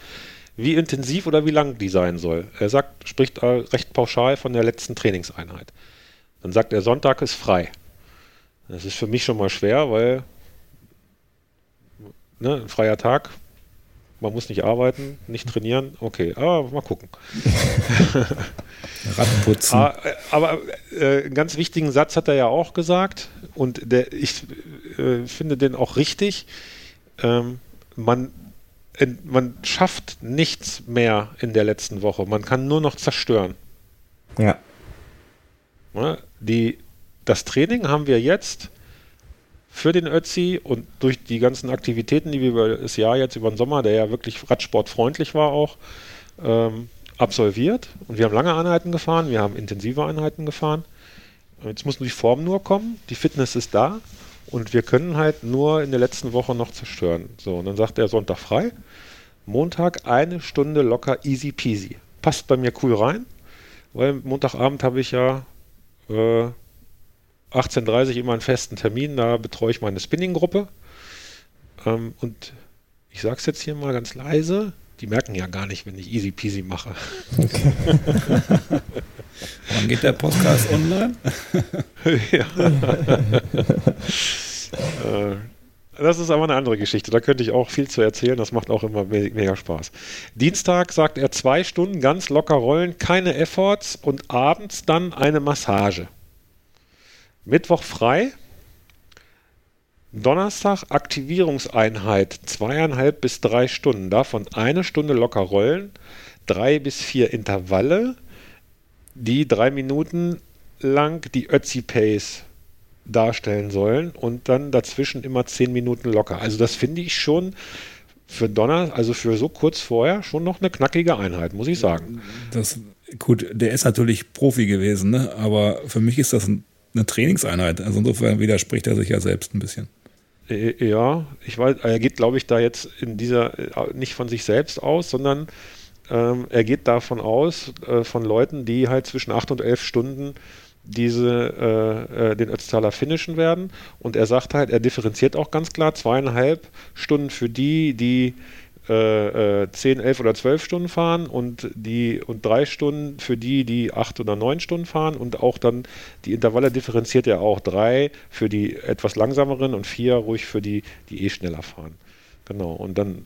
[SPEAKER 1] wie intensiv oder wie lang die sein soll. Er sagt, spricht recht pauschal von der letzten Trainingseinheit. Dann sagt er, Sonntag ist frei. Das ist für mich schon mal schwer, weil ne, ein freier Tag man muss nicht arbeiten, nicht trainieren, okay, aber mal gucken.
[SPEAKER 2] Radputzen.
[SPEAKER 1] Ah, aber äh, einen ganz wichtigen Satz hat er ja auch gesagt und der, ich äh, finde den auch richtig. Ähm, man, in, man schafft nichts mehr in der letzten Woche. Man kann nur noch zerstören.
[SPEAKER 3] Ja.
[SPEAKER 1] ja die, das Training haben wir jetzt für den Ötzi und durch die ganzen Aktivitäten, die wir über das Jahr jetzt über den Sommer, der ja wirklich radsportfreundlich war auch, ähm, absolviert. Und wir haben lange Einheiten gefahren, wir haben intensive Einheiten gefahren. Jetzt muss nur die Form nur kommen, die Fitness ist da und wir können halt nur in der letzten Woche noch zerstören. So, und dann sagt er Sonntag frei, Montag eine Stunde locker easy peasy. Passt bei mir cool rein, weil Montagabend habe ich ja äh, 18.30 Uhr immer einen festen Termin, da betreue ich meine Spinning-Gruppe. Ähm, und ich sage es jetzt hier mal ganz leise, Die merken ja gar nicht, wenn ich easy peasy mache.
[SPEAKER 2] Okay. Wann geht der Podcast online? ja.
[SPEAKER 1] Äh, das ist aber eine andere Geschichte. Da könnte ich auch viel zu erzählen. Das macht auch immer mega Spaß. Dienstag sagt er zwei Stunden ganz locker rollen, keine Efforts und abends dann eine Massage. Mittwoch frei. Donnerstag Aktivierungseinheit zweieinhalb bis drei Stunden. Davon eine Stunde locker rollen, drei bis vier Intervalle, die drei Minuten lang die Ötzi Pace darstellen sollen und dann dazwischen immer zehn Minuten locker. Also das finde ich schon für Donner, also für so kurz vorher, schon noch eine knackige Einheit, muss ich sagen.
[SPEAKER 2] Das, gut, der ist natürlich Profi gewesen, ne? aber für mich ist das eine Trainingseinheit. Also insofern widerspricht er sich ja selbst ein bisschen.
[SPEAKER 1] Äh, ja, ich weiß, er geht, glaube ich, da jetzt in dieser äh, nicht von sich selbst aus, sondern ähm, er geht davon aus, äh, von Leuten, die halt zwischen acht und elf Stunden diese äh, äh, den Ötztaler finishen werden. Und er sagt halt, er differenziert auch ganz klar zweieinhalb Stunden für die, die äh, äh, 10, 11 oder 12 Stunden fahren und die und drei Stunden für die, die acht oder neun Stunden fahren und auch dann die Intervalle differenziert er auch drei für die etwas langsameren und vier ruhig für die, die eh schneller fahren. Genau. Und dann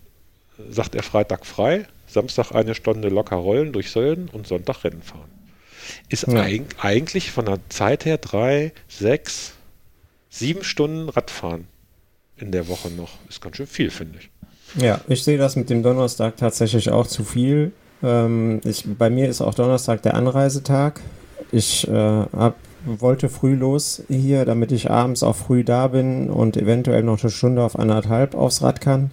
[SPEAKER 1] sagt er Freitag frei, Samstag eine Stunde locker rollen durch Sölden und Sonntag Rennen fahren ist ja. eig eigentlich von der Zeit her drei, sechs, sieben Stunden Radfahren in der Woche noch. Ist ganz schön viel, finde ich.
[SPEAKER 3] Ja, ich sehe das mit dem Donnerstag tatsächlich auch zu viel. Ähm, ich, bei mir ist auch Donnerstag der Anreisetag. Ich äh, hab, wollte früh los hier, damit ich abends auch früh da bin und eventuell noch eine Stunde auf anderthalb aufs Rad kann.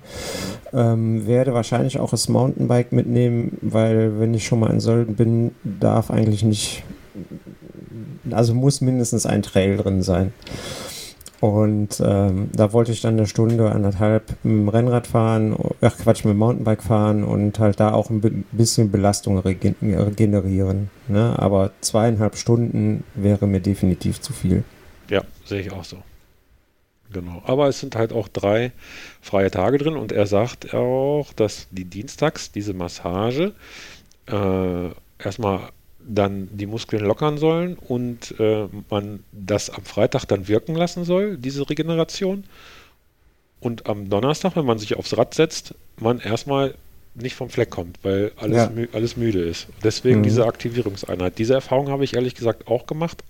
[SPEAKER 3] Ähm, werde wahrscheinlich auch das Mountainbike mitnehmen, weil wenn ich schon mal in Sölden bin, darf eigentlich nicht, also muss mindestens ein Trail drin sein. Und ähm, da wollte ich dann eine Stunde, anderthalb mit dem Rennrad fahren, ach Quatsch, mit dem Mountainbike fahren und halt da auch ein bisschen Belastung regenerieren. Ne? Aber zweieinhalb Stunden wäre mir definitiv zu viel.
[SPEAKER 1] Ja, sehe ich auch so. Genau. Aber es sind halt auch drei freie Tage drin und er sagt auch, dass die Dienstags diese Massage äh, erstmal dann die Muskeln lockern sollen und äh, man das am Freitag dann wirken lassen soll, diese Regeneration. Und am Donnerstag, wenn man sich aufs Rad setzt, man erstmal nicht vom Fleck kommt, weil alles, ja. mü alles müde ist. Deswegen mhm. diese Aktivierungseinheit. Diese Erfahrung habe ich ehrlich gesagt auch gemacht.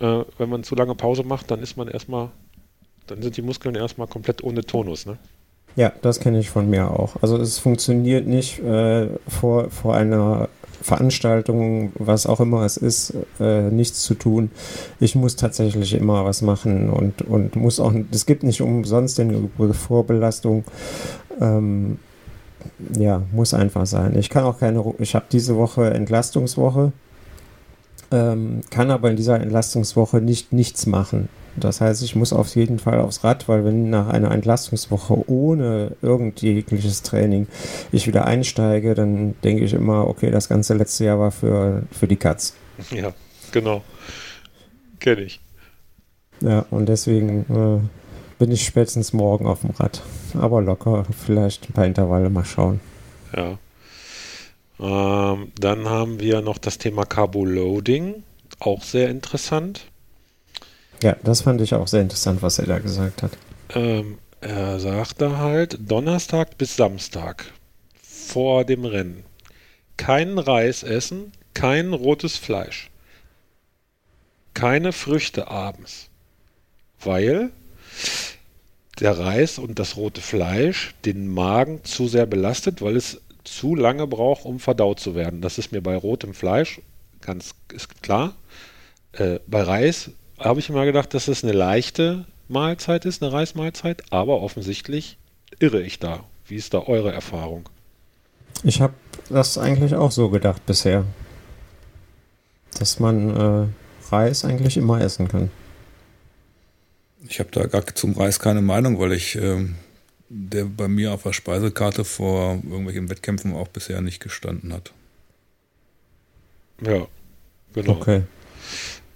[SPEAKER 1] Äh, wenn man zu lange Pause macht, dann ist man erstmal dann sind die Muskeln erstmal komplett ohne Tonus, ne?
[SPEAKER 3] Ja, das kenne ich von mir auch. Also es funktioniert nicht äh, vor, vor einer Veranstaltung, was auch immer es ist, äh, nichts zu tun. Ich muss tatsächlich immer was machen und, und muss auch, es gibt nicht umsonst den Vorbelastung. Ähm, ja, muss einfach sein. Ich kann auch keine, ich habe diese Woche Entlastungswoche, ähm, kann aber in dieser Entlastungswoche nicht nichts machen. Das heißt, ich muss auf jeden Fall aufs Rad, weil wenn nach einer Entlastungswoche ohne irgendjegliches Training ich wieder einsteige, dann denke ich immer, okay, das ganze letzte Jahr war für, für die Katz.
[SPEAKER 1] Ja, genau. Kenne ich.
[SPEAKER 3] Ja, und deswegen äh, bin ich spätestens morgen auf dem Rad. Aber locker, vielleicht ein paar Intervalle mal schauen.
[SPEAKER 1] Ja. Ähm, dann haben wir noch das Thema Carbo-Loading. Auch sehr interessant.
[SPEAKER 3] Ja, das fand ich auch sehr interessant, was er da gesagt hat.
[SPEAKER 1] Ähm, er sagte halt, Donnerstag bis Samstag vor dem Rennen keinen Reis essen, kein rotes Fleisch, keine Früchte abends, weil der Reis und das rote Fleisch den Magen zu sehr belastet, weil es zu lange braucht, um verdaut zu werden. Das ist mir bei rotem Fleisch ganz ist klar. Äh, bei Reis habe ich immer gedacht, dass es eine leichte Mahlzeit ist, eine Reismahlzeit, aber offensichtlich irre ich da. Wie ist da eure Erfahrung?
[SPEAKER 3] Ich habe das eigentlich auch so gedacht bisher. Dass man äh, Reis eigentlich immer essen kann.
[SPEAKER 2] Ich habe da gar zum Reis keine Meinung, weil ich ähm, der bei mir auf der Speisekarte vor irgendwelchen Wettkämpfen auch bisher nicht gestanden hat.
[SPEAKER 1] Ja, genau. Okay.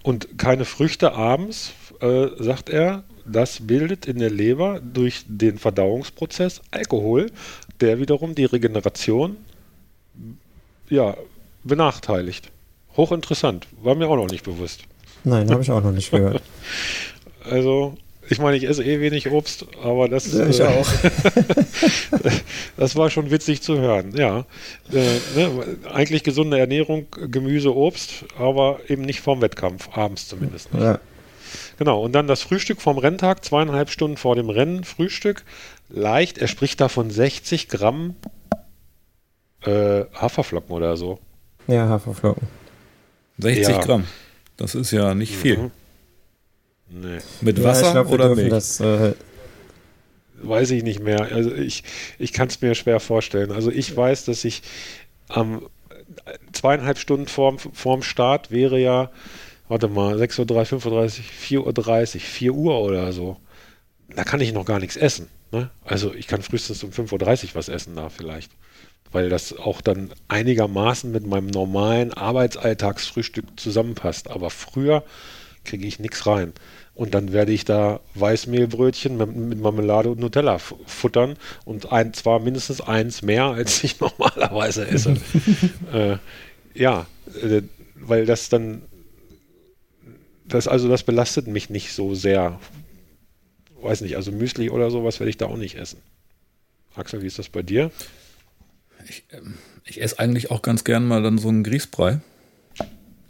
[SPEAKER 1] Und keine Früchte abends, äh, sagt er, das bildet in der Leber durch den Verdauungsprozess Alkohol, der wiederum die Regeneration ja, benachteiligt. Hochinteressant, war mir auch noch nicht bewusst.
[SPEAKER 3] Nein, habe ich auch noch nicht gehört.
[SPEAKER 1] Also, ich meine, ich esse eh wenig Obst, aber das,
[SPEAKER 3] Ja, ich
[SPEAKER 1] äh,
[SPEAKER 3] auch.
[SPEAKER 1] das war schon witzig zu hören. Ja, äh, ne, eigentlich gesunde Ernährung, Gemüse, Obst, aber eben nicht vorm Wettkampf, abends zumindest. Nicht.
[SPEAKER 3] Ja.
[SPEAKER 1] Genau, und dann das Frühstück vom Renntag, zweieinhalb Stunden vor dem Rennen, Frühstück. Leicht, er spricht da von 60 Gramm äh, Haferflocken oder so.
[SPEAKER 3] ja, Haferflocken.
[SPEAKER 2] 60
[SPEAKER 1] Ja.
[SPEAKER 2] Gramm. Das ist ja nicht viel.
[SPEAKER 1] Mhm. Nee,
[SPEAKER 2] Mit
[SPEAKER 3] Ja,
[SPEAKER 2] Wasser
[SPEAKER 3] glaub,
[SPEAKER 2] oder Milch?
[SPEAKER 3] das. Äh,
[SPEAKER 1] weiß ich nicht mehr. Also ich, ich kann es mir schwer vorstellen. Also ich weiß, dass ich am zweieinhalb Stunden vorm, vorm Start wäre ja, warte mal, 6.30 Uhr, 5.30 Uhr, 4.30 Uhr, 4 Uhr oder so. Da kann ich noch gar nichts essen. Ne? Also ich kann frühestens um 5.30 Uhr was essen da vielleicht. Weil das auch dann einigermaßen mit meinem normalen Arbeitsalltagsfrühstück zusammenpasst. Aber früher kriege ich nichts rein. Und dann werde ich da Weißmehlbrötchen mit, mit Marmelade und Nutella futtern und ein, zwar mindestens eins mehr, als ich normalerweise esse. äh, ja, äh, weil das dann, das also das belastet mich nicht so sehr. Weiß nicht, also Müsli oder sowas werde ich da auch nicht essen. Axel, wie ist das bei dir?
[SPEAKER 2] Ich esse eigentlich auch ganz gern mal dann so einen Grießbrei,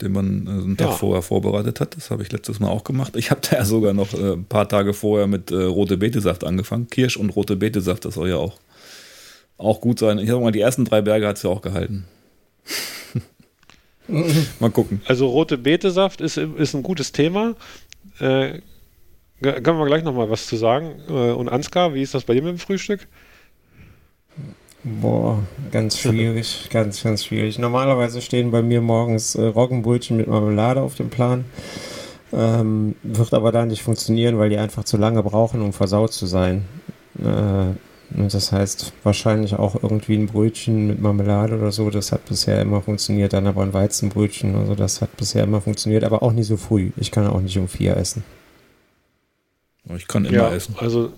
[SPEAKER 2] den man äh, einen Tag
[SPEAKER 1] Ja.
[SPEAKER 2] vorher vorbereitet hat. Das habe ich letztes Mal auch gemacht. Ich habe da ja sogar noch äh, ein paar Tage vorher mit äh, rote Betesaft angefangen. Kirsch und rote Betesaft, das soll ja auch, auch gut sein. Ich habe mal die ersten drei Berge hat es ja auch gehalten. mal gucken.
[SPEAKER 1] Also rote Betesaft ist, ist ein gutes Thema. Äh, können wir gleich nochmal was zu sagen. Und Ansgar, wie ist das bei dir mit dem Frühstück?
[SPEAKER 3] Boah, ganz schwierig, ganz, ganz schwierig. Normalerweise stehen bei mir morgens äh, Roggenbrötchen mit Marmelade auf dem Plan. Ähm, wird aber da nicht funktionieren, weil die einfach zu lange brauchen, um versaut zu sein. Äh, und das heißt wahrscheinlich auch irgendwie ein Brötchen mit Marmelade oder so. Das hat bisher immer funktioniert. Dann aber ein Weizenbrötchen. Also das hat bisher immer funktioniert, aber auch nie so früh. Ich kann auch nicht um vier essen.
[SPEAKER 2] Ich kann immer essen,
[SPEAKER 1] also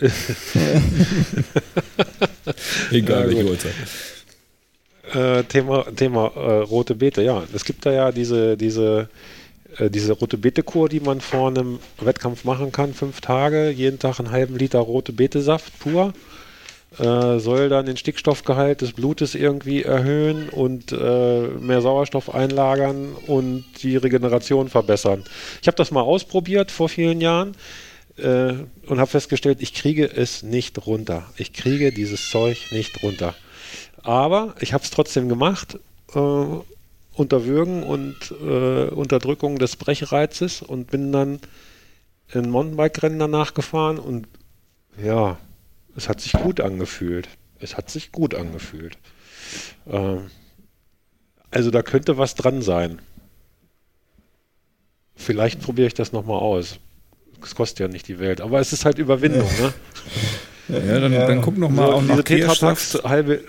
[SPEAKER 2] egal welche. Uhrzeit.
[SPEAKER 1] äh, Thema, Thema äh, rote Beete, ja. Es gibt da ja diese, diese, äh, diese rote Beete-Kur, die man vor einem Wettkampf machen kann, fünf Tage, jeden Tag einen halben Liter rote Betesaft pur. Äh, soll dann den Stickstoffgehalt des Blutes irgendwie erhöhen und äh, mehr Sauerstoff einlagern und die Regeneration verbessern. Ich habe das mal ausprobiert vor vielen Jahren äh, und habe festgestellt, ich kriege es nicht runter. Ich kriege dieses Zeug nicht runter. Aber ich habe es trotzdem gemacht, äh, unter Würgen und äh, Unterdrückung des Brechreizes und bin dann in Mountainbike-Rennen danach gefahren und ja, es hat sich gut angefühlt. Es hat sich gut angefühlt. Ähm, also da könnte was dran sein. Vielleicht probiere ich das nochmal aus. Es kostet ja nicht die Welt, aber es ist halt Überwindung, ne?
[SPEAKER 2] Ja, dann, dann guck noch mal
[SPEAKER 1] So,
[SPEAKER 2] auch
[SPEAKER 1] diese Tetrapacks halbe,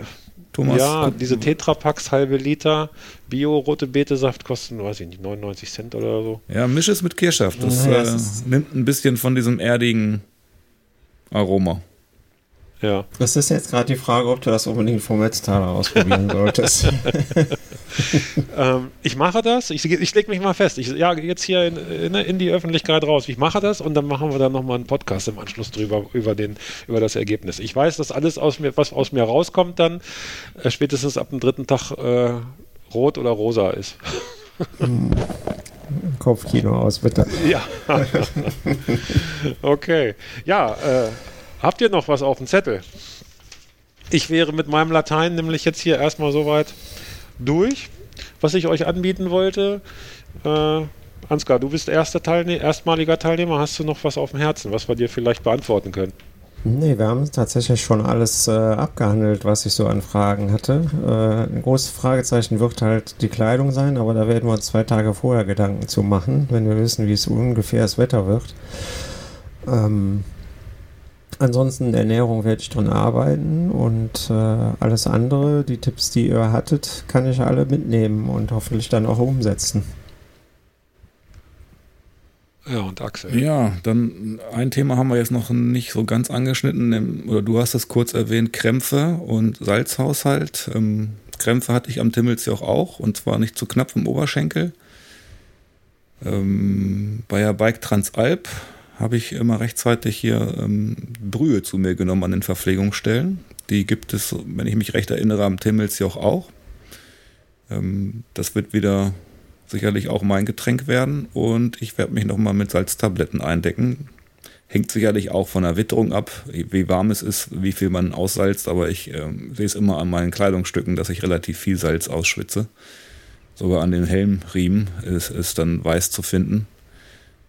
[SPEAKER 2] Thomas,
[SPEAKER 1] ja, diese Tetrapacks halbe Liter Bio-rote Betesaft kosten, weiß ich nicht, 99 Cent oder so.
[SPEAKER 2] Ja, misch es mit Kirschsaft. Das,
[SPEAKER 3] Ja,
[SPEAKER 2] äh, nimmt ein bisschen von diesem erdigen Aroma.
[SPEAKER 1] Ja.
[SPEAKER 3] Das ist jetzt gerade die Frage, ob du das unbedingt vom Metztaler ausprobieren solltest.
[SPEAKER 1] Ähm, ich mache das, ich, ich lege mich mal fest, ich jage jetzt hier in, in, in die Öffentlichkeit raus. Ich mache das und dann machen wir dann nochmal einen Podcast im Anschluss drüber, über, den, über das Ergebnis. Ich weiß, dass alles aus mir, was aus mir rauskommt, dann äh, spätestens ab dem dritten Tag äh, rot oder rosa ist.
[SPEAKER 3] Kopfkino aus, bitte.
[SPEAKER 1] Ja. okay. Ja, äh, habt ihr noch was auf dem Zettel? Ich wäre mit meinem Latein nämlich jetzt hier erstmal soweit durch, was ich euch anbieten wollte. Äh, Ansgar, du bist erster Teilne erstmaliger Teilnehmer. Hast du noch was auf dem Herzen, was wir dir vielleicht beantworten können?
[SPEAKER 3] Nee, wir haben tatsächlich schon alles äh, abgehandelt, was ich so an Fragen hatte. Äh, ein großes Fragezeichen wird halt die Kleidung sein, aber da werden wir uns zwei Tage vorher Gedanken zu machen, wenn wir wissen, wie es ungefähr das Wetter wird. Ähm, ansonsten Ernährung werde ich dran arbeiten und äh, alles andere, die Tipps, die ihr hattet, kann ich alle mitnehmen und hoffentlich dann auch umsetzen.
[SPEAKER 1] Ja, und Axel.
[SPEAKER 2] Ja, dann ein Thema haben wir jetzt noch nicht so ganz angeschnitten, oder du hast es kurz erwähnt, Krämpfe und Salzhaushalt. Ähm, Krämpfe hatte ich am Timmelsjoch auch und zwar nicht zu knapp im Oberschenkel. Ähm, bei der Bike Transalp habe ich immer rechtzeitig hier ähm, Brühe zu mir genommen an den Verpflegungsstellen. Die gibt es, wenn ich mich recht erinnere, am Timmelsjoch auch. Ähm, das wird wieder sicherlich auch mein Getränk werden und ich werde mich nochmal mit Salztabletten eindecken. Hängt sicherlich auch von der Witterung ab, wie warm es ist, wie viel man aussalzt, aber ich äh, sehe es immer an meinen Kleidungsstücken, dass ich relativ viel Salz ausschwitze. Sogar an den Helmriemen ist es dann weiß zu finden.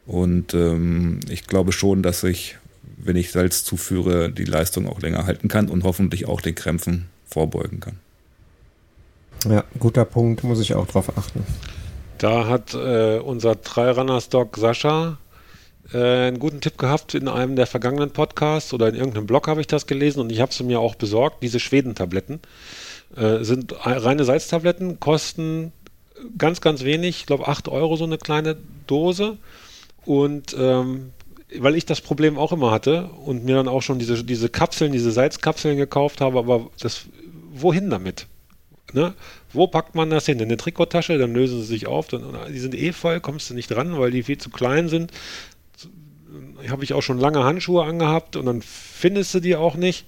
[SPEAKER 2] Und ähm, ich glaube schon, dass ich, wenn ich Salz zuführe, die Leistung auch länger halten kann und hoffentlich auch den Krämpfen vorbeugen kann.
[SPEAKER 3] Ja, guter Punkt, muss ich auch drauf achten.
[SPEAKER 1] Da hat äh, unser Trailrunner-Stock Sascha äh, einen guten Tipp gehabt in einem der vergangenen Podcasts oder in irgendeinem Blog habe ich das gelesen und ich habe sie mir auch besorgt. Diese Schwedentabletten äh, sind reine Salztabletten, kosten ganz, ganz wenig, ich glaube 8 Euro so eine kleine Dose. Und ähm, weil ich das Problem auch immer hatte und mir dann auch schon diese, diese Kapseln, diese Salzkapseln gekauft habe, aber das, wohin damit? Ne? Wo packt man das hin? In eine Trikottasche, dann lösen sie sich auf, dann, die sind eh voll, kommst du nicht dran, weil die viel zu klein sind. Habe ich auch schon lange Handschuhe angehabt und dann findest du die auch nicht.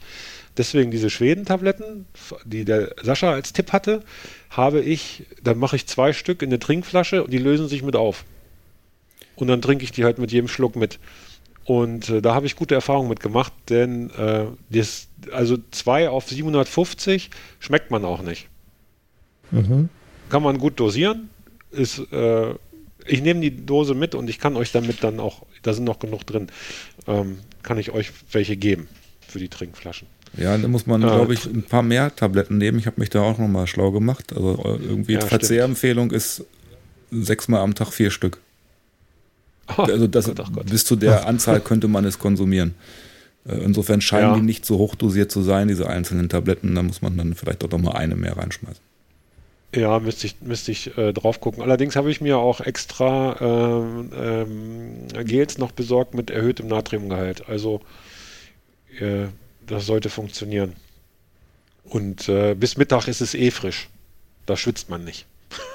[SPEAKER 1] Deswegen diese Schwedentabletten, die der Sascha als Tipp hatte, habe ich, dann mache ich zwei Stück in eine Trinkflasche und die lösen sich mit auf. Und dann trinke ich die halt mit jedem Schluck mit. Und äh, da habe ich gute Erfahrungen mit gemacht, denn äh, das, also zwei auf 750 schmeckt man auch nicht. Mhm. Kann man gut dosieren. Ist, äh, ich nehme die Dose mit und ich kann euch damit dann auch, da sind noch genug drin, ähm, kann ich euch welche geben für die Trinkflaschen.
[SPEAKER 2] Ja, da muss man, äh, glaube ich, ein paar mehr Tabletten nehmen. Ich habe mich da auch nochmal schlau gemacht. Also äh, irgendwie ja, Verzehrempfehlung ist sechsmal am Tag vier Stück. Oh, also das, Gott, Gott. bis zu der Anzahl könnte man es konsumieren. Äh, insofern scheinen ja. die nicht so hoch dosiert zu sein, diese einzelnen Tabletten. Da muss man dann vielleicht auch noch mal eine mehr reinschmeißen.
[SPEAKER 1] Ja, müsste ich, müsste ich äh, drauf gucken. Allerdings habe ich mir auch extra ähm, ähm, Gels noch besorgt mit erhöhtem Natriumgehalt. Also äh, das sollte funktionieren. Und äh, bis Mittag ist es eh frisch. Da schwitzt man nicht.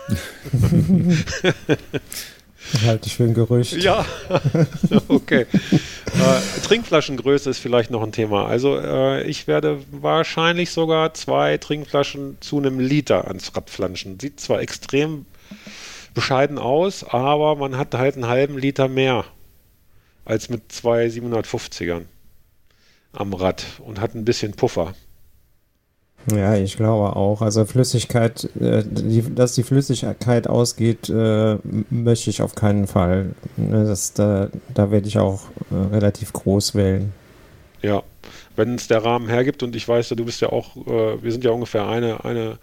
[SPEAKER 3] Halte ich für ein Gerücht.
[SPEAKER 1] Ja, okay. äh, Trinkflaschengröße ist vielleicht noch ein Thema. Also äh, ich werde wahrscheinlich sogar zwei Trinkflaschen zu einem Liter ans Rad flanschen. Sieht zwar extrem bescheiden aus, aber man hat halt einen halben Liter mehr als mit zwei 750ern am Rad und hat ein bisschen Puffer.
[SPEAKER 3] Ja, ich glaube auch. Also Flüssigkeit, äh, die, dass die Flüssigkeit ausgeht, äh, möchte ich auf keinen Fall. Ne, das, da, da werde ich auch äh, relativ groß wählen.
[SPEAKER 1] Ja, wenn es der Rahmen hergibt und ich weiß, du bist ja auch, äh, wir sind ja ungefähr eine, eine,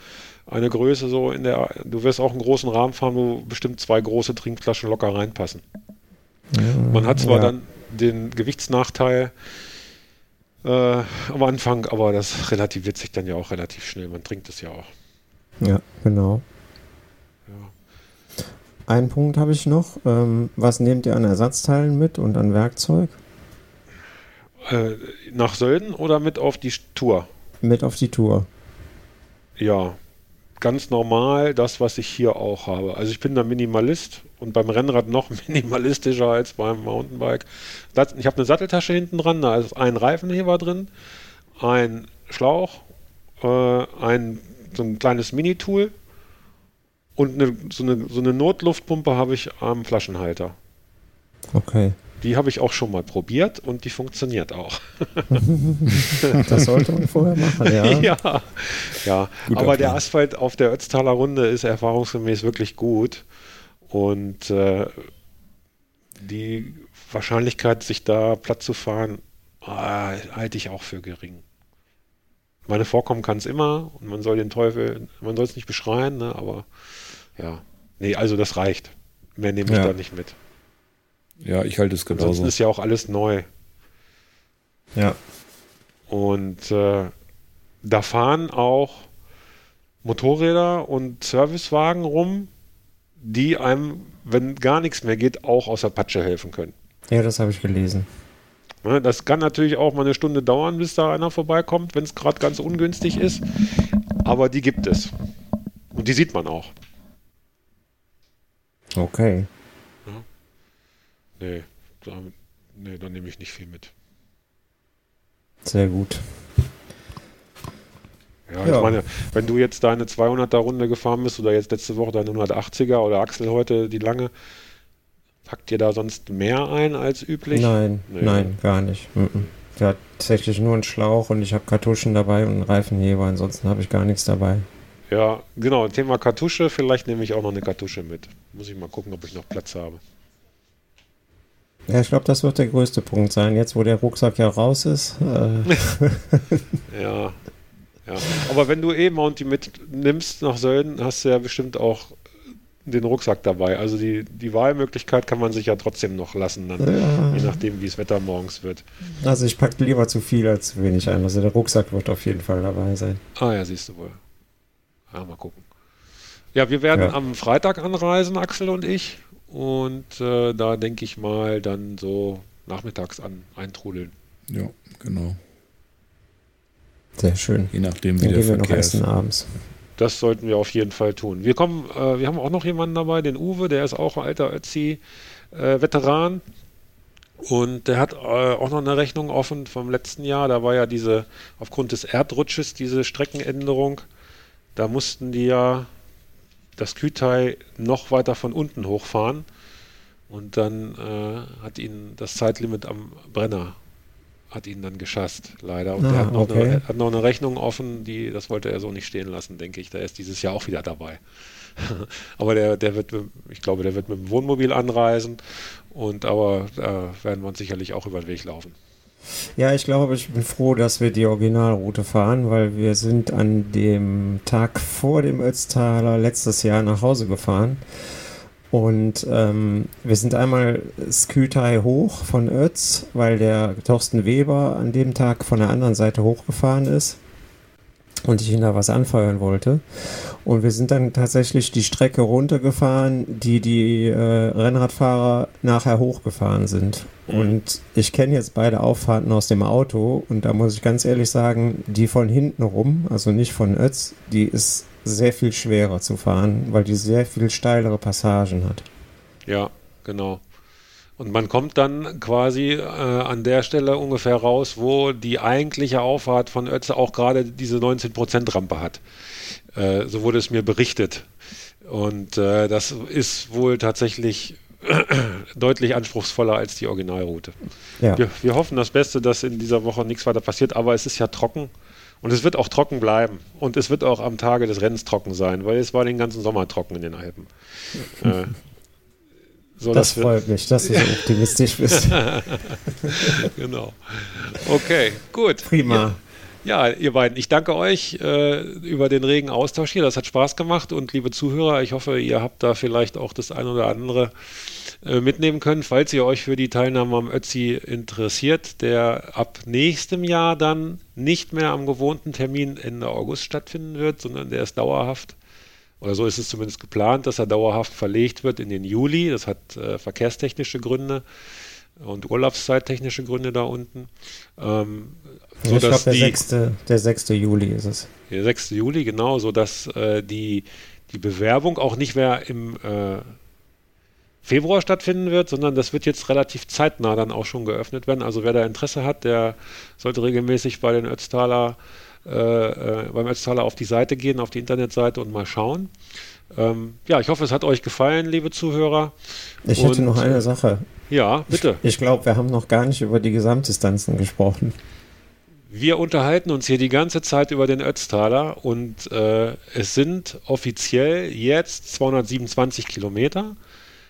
[SPEAKER 1] eine Größe so in der, du wirst auch einen großen Rahmen fahren, wo bestimmt zwei große Trinkflaschen locker reinpassen. Ja, Man hat zwar ja. dann den Gewichtsnachteil, äh, am Anfang, aber das relativiert sich dann ja auch relativ schnell. Man trinkt es ja auch.
[SPEAKER 3] Ja, genau. Ja. Einen Punkt habe ich noch. Ähm, was nehmt ihr an Ersatzteilen mit und an Werkzeug?
[SPEAKER 1] Äh, nach Sölden oder mit auf die Tour?
[SPEAKER 3] Mit auf die Tour.
[SPEAKER 1] Ja, ganz normal das, was ich hier auch habe. Also ich bin da Minimalist und beim Rennrad noch minimalistischer als beim Mountainbike. Ich habe eine Satteltasche hinten dran, da ist ein Reifenheber drin, ein Schlauch, äh, ein so ein kleines Mini-Tool und eine, so, eine, so eine Notluftpumpe habe ich am Flaschenhalter.
[SPEAKER 3] Okay.
[SPEAKER 1] Die habe ich auch schon mal probiert und die funktioniert auch.
[SPEAKER 3] das sollte man vorher machen, ja.
[SPEAKER 1] Ja, ja. aber der Asphalt auf der Ötztaler Runde ist erfahrungsgemäß wirklich gut. Und äh, die Wahrscheinlichkeit, sich da platt zu fahren, äh, halte ich auch für gering. Meine vorkommen kann es immer und man soll den Teufel, man soll es nicht beschreien, ne, aber ja. Nee, also das reicht. Mehr nehme ich ja. da nicht mit.
[SPEAKER 2] Ja, ich halte es genauso.
[SPEAKER 1] Ansonsten ist ja auch alles neu.
[SPEAKER 3] Ja.
[SPEAKER 1] Und äh, da fahren auch Motorräder und Servicewagen rum, die einem wenn gar nichts mehr geht, auch aus der Patsche helfen können.
[SPEAKER 3] Ja, das habe ich gelesen.
[SPEAKER 1] Ne, das kann natürlich auch mal eine Stunde dauern, bis da einer vorbeikommt, wenn es gerade ganz ungünstig ist. Aber die gibt es. Und die sieht man auch.
[SPEAKER 3] Okay. Ja.
[SPEAKER 1] Nee, da, nee, da nehme ich nicht viel mit.
[SPEAKER 3] Sehr gut.
[SPEAKER 1] Ja, ja, ich meine, wenn du jetzt deine 200er Runde gefahren bist oder jetzt letzte Woche deine 180er oder Axel heute die lange, packt ihr da sonst mehr ein als üblich?
[SPEAKER 3] Nein, nee. nein, gar nicht. Der hat tatsächlich nur einen Schlauch und ich habe Kartuschen dabei und einen Reifenheber, ansonsten habe ich gar nichts dabei.
[SPEAKER 1] Ja, genau, Thema Kartusche, vielleicht nehme ich auch noch eine Kartusche mit. Muss ich mal gucken, ob ich noch Platz habe.
[SPEAKER 3] Ja, ich glaube, das wird der größte Punkt sein, jetzt wo der Rucksack ja raus ist.
[SPEAKER 1] Äh. ja, ja. Aber wenn du E-Mounty mitnimmst nach Sölden, hast du ja bestimmt auch den Rucksack dabei. Also die, die Wahlmöglichkeit kann man sich ja trotzdem noch lassen, dann, ja. je nachdem, wie es Wetter morgens wird.
[SPEAKER 3] Also ich packe lieber zu viel als zu wenig ein. Also der Rucksack wird auf jeden Fall dabei sein.
[SPEAKER 1] Ah ja, siehst du wohl. Ja, mal gucken. Ja, wir werden ja. am Freitag anreisen, Axel und ich. Und äh, da denke ich mal dann so nachmittags an eintrudeln.
[SPEAKER 2] Ja, genau.
[SPEAKER 3] Sehr schön.
[SPEAKER 2] Je nachdem, wie Dann der
[SPEAKER 3] Verkehr wir noch essen ist. abends.
[SPEAKER 1] Das sollten wir auf jeden Fall tun. Wir kommen, äh, wir haben auch noch jemanden dabei, den Uwe, der ist auch ein alter Ötzi-Veteran. Äh, und der hat äh, auch noch eine Rechnung offen vom letzten Jahr. Da war ja diese, aufgrund des Erdrutsches, diese Streckenänderung. Da mussten die ja das Kütai noch weiter von unten hochfahren. Und dann äh, hat ihnen das Zeitlimit am Brenner hat ihn dann geschasst, leider. Und ah, er hat noch, okay. eine, hat noch, eine, Rechnung offen, die, das wollte er so nicht stehen lassen, denke ich. Der ist dieses Jahr auch wieder dabei. aber der, der wird, ich glaube, der wird mit dem Wohnmobil anreisen. Und aber da werden wir uns sicherlich auch über den Weg laufen.
[SPEAKER 3] Ja, ich glaube, ich bin froh, dass wir die Originalroute fahren, weil wir sind an dem Tag vor dem Ötztaler letztes Jahr nach Hause gefahren. Und ähm, wir sind einmal Skütai hoch von Ötz, weil der Thorsten Weber an dem Tag von der anderen Seite hochgefahren ist und ich ihn da was anfeuern wollte. Und wir sind dann tatsächlich die Strecke runtergefahren, die die äh, Rennradfahrer nachher hochgefahren sind. Mhm. Und ich kenne jetzt beide Auffahrten aus dem Auto und da muss ich ganz ehrlich sagen, die von hinten rum, also nicht von Ötz, die ist sehr viel schwerer zu fahren, weil die sehr viel steilere Passagen hat.
[SPEAKER 1] Ja, genau. Und man kommt dann quasi äh, an der Stelle ungefähr raus, wo die eigentliche Auffahrt von Ötze auch gerade diese 19% Rampe hat. Äh, so wurde es mir berichtet. Und äh, das ist wohl tatsächlich deutlich anspruchsvoller als die Originalroute. Ja. Wir, wir, hoffen das Beste, dass in dieser Woche nichts weiter passiert, aber es ist ja trocken. Und es wird auch trocken bleiben. Und es wird auch am Tage des Rennens trocken sein, weil es war den ganzen Sommer trocken in den Alpen.
[SPEAKER 3] äh, so, das freut mich, dass du so optimistisch bist.
[SPEAKER 1] genau. Okay, gut.
[SPEAKER 3] Prima.
[SPEAKER 1] Ja. Ja, ihr beiden, ich danke euch äh, über den regen Austausch hier. Das hat Spaß gemacht. Und liebe Zuhörer, ich hoffe, ihr habt da vielleicht auch das ein oder andere äh, mitnehmen können, falls ihr euch für die Teilnahme am Ötzi interessiert, der ab nächstem Jahr dann nicht mehr am gewohnten Termin Ende August stattfinden wird, sondern der ist dauerhaft, oder so ist es zumindest geplant, dass er dauerhaft verlegt wird in den Juli. Das hat äh, verkehrstechnische Gründe und urlaubszeittechnische Gründe da unten. Ähm,
[SPEAKER 3] so ich glaube, der, 6. der 6. Juli ist es.
[SPEAKER 1] Der 6. Juli, genau, sodass äh, die, die Bewerbung auch nicht mehr im äh, Februar stattfinden wird, sondern das wird jetzt relativ zeitnah dann auch schon geöffnet werden. Also wer da Interesse hat, der sollte regelmäßig bei den Ötztaler, äh, äh beim Ötztaler auf die Seite gehen, auf die Internetseite und mal schauen. Ähm, ja, ich hoffe, es hat euch gefallen, liebe Zuhörer.
[SPEAKER 3] Ich hätte und, noch eine Sache.
[SPEAKER 1] Ja, bitte.
[SPEAKER 3] Ich, ich glaube, wir haben noch gar nicht über die Gesamtdistanzen gesprochen.
[SPEAKER 1] Wir unterhalten uns hier die ganze Zeit über den Ötztaler und äh, es sind offiziell jetzt 227 Kilometer.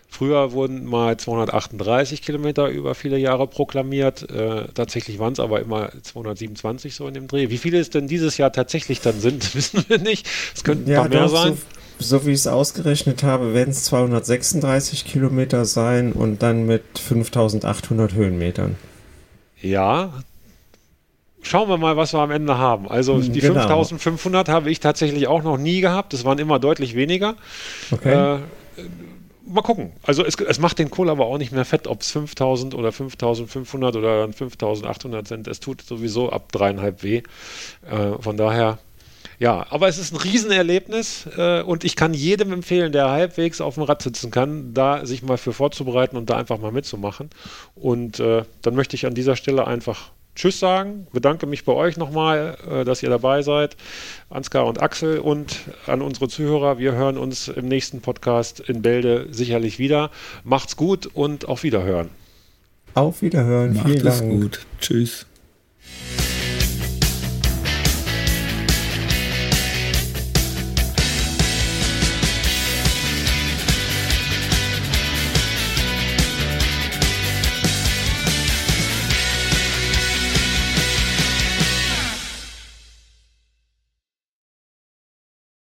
[SPEAKER 1] Früher wurden mal 238 Kilometer über viele Jahre proklamiert. Äh, tatsächlich waren es aber immer 227 so in dem Dreh. Wie viele es denn dieses Jahr tatsächlich dann sind, wissen wir nicht. Es könnten ja, ein paar mehr sein.
[SPEAKER 3] So, wie ich es ausgerechnet habe, werden es 236 Kilometer sein und dann mit 5800 Höhenmetern.
[SPEAKER 1] Ja, schauen wir mal, was wir am Ende haben. Also die genau. 5500 habe ich tatsächlich auch noch nie gehabt. Das waren immer deutlich weniger. Okay. Äh, mal gucken. Also es, es, macht den Kohl aber auch nicht mehr fett, ob es 5000 oder 5500 oder 5800 sind. Es tut sowieso ab dreieinhalb weh. Äh, von daher, ja, aber es ist ein Riesenerlebnis äh, und ich kann jedem empfehlen, der halbwegs auf dem Rad sitzen kann, da sich mal für vorzubereiten und da einfach mal mitzumachen. Und äh, dann möchte ich an dieser Stelle einfach Tschüss sagen, bedanke mich bei euch nochmal, äh, dass ihr dabei seid, Ansgar und Axel und an unsere Zuhörer. Wir hören uns im nächsten Podcast in Bälde sicherlich wieder. Macht's gut und auf Wiederhören.
[SPEAKER 3] Auf Wiederhören.
[SPEAKER 2] Macht Vielen es Dank. gut. Tschüss.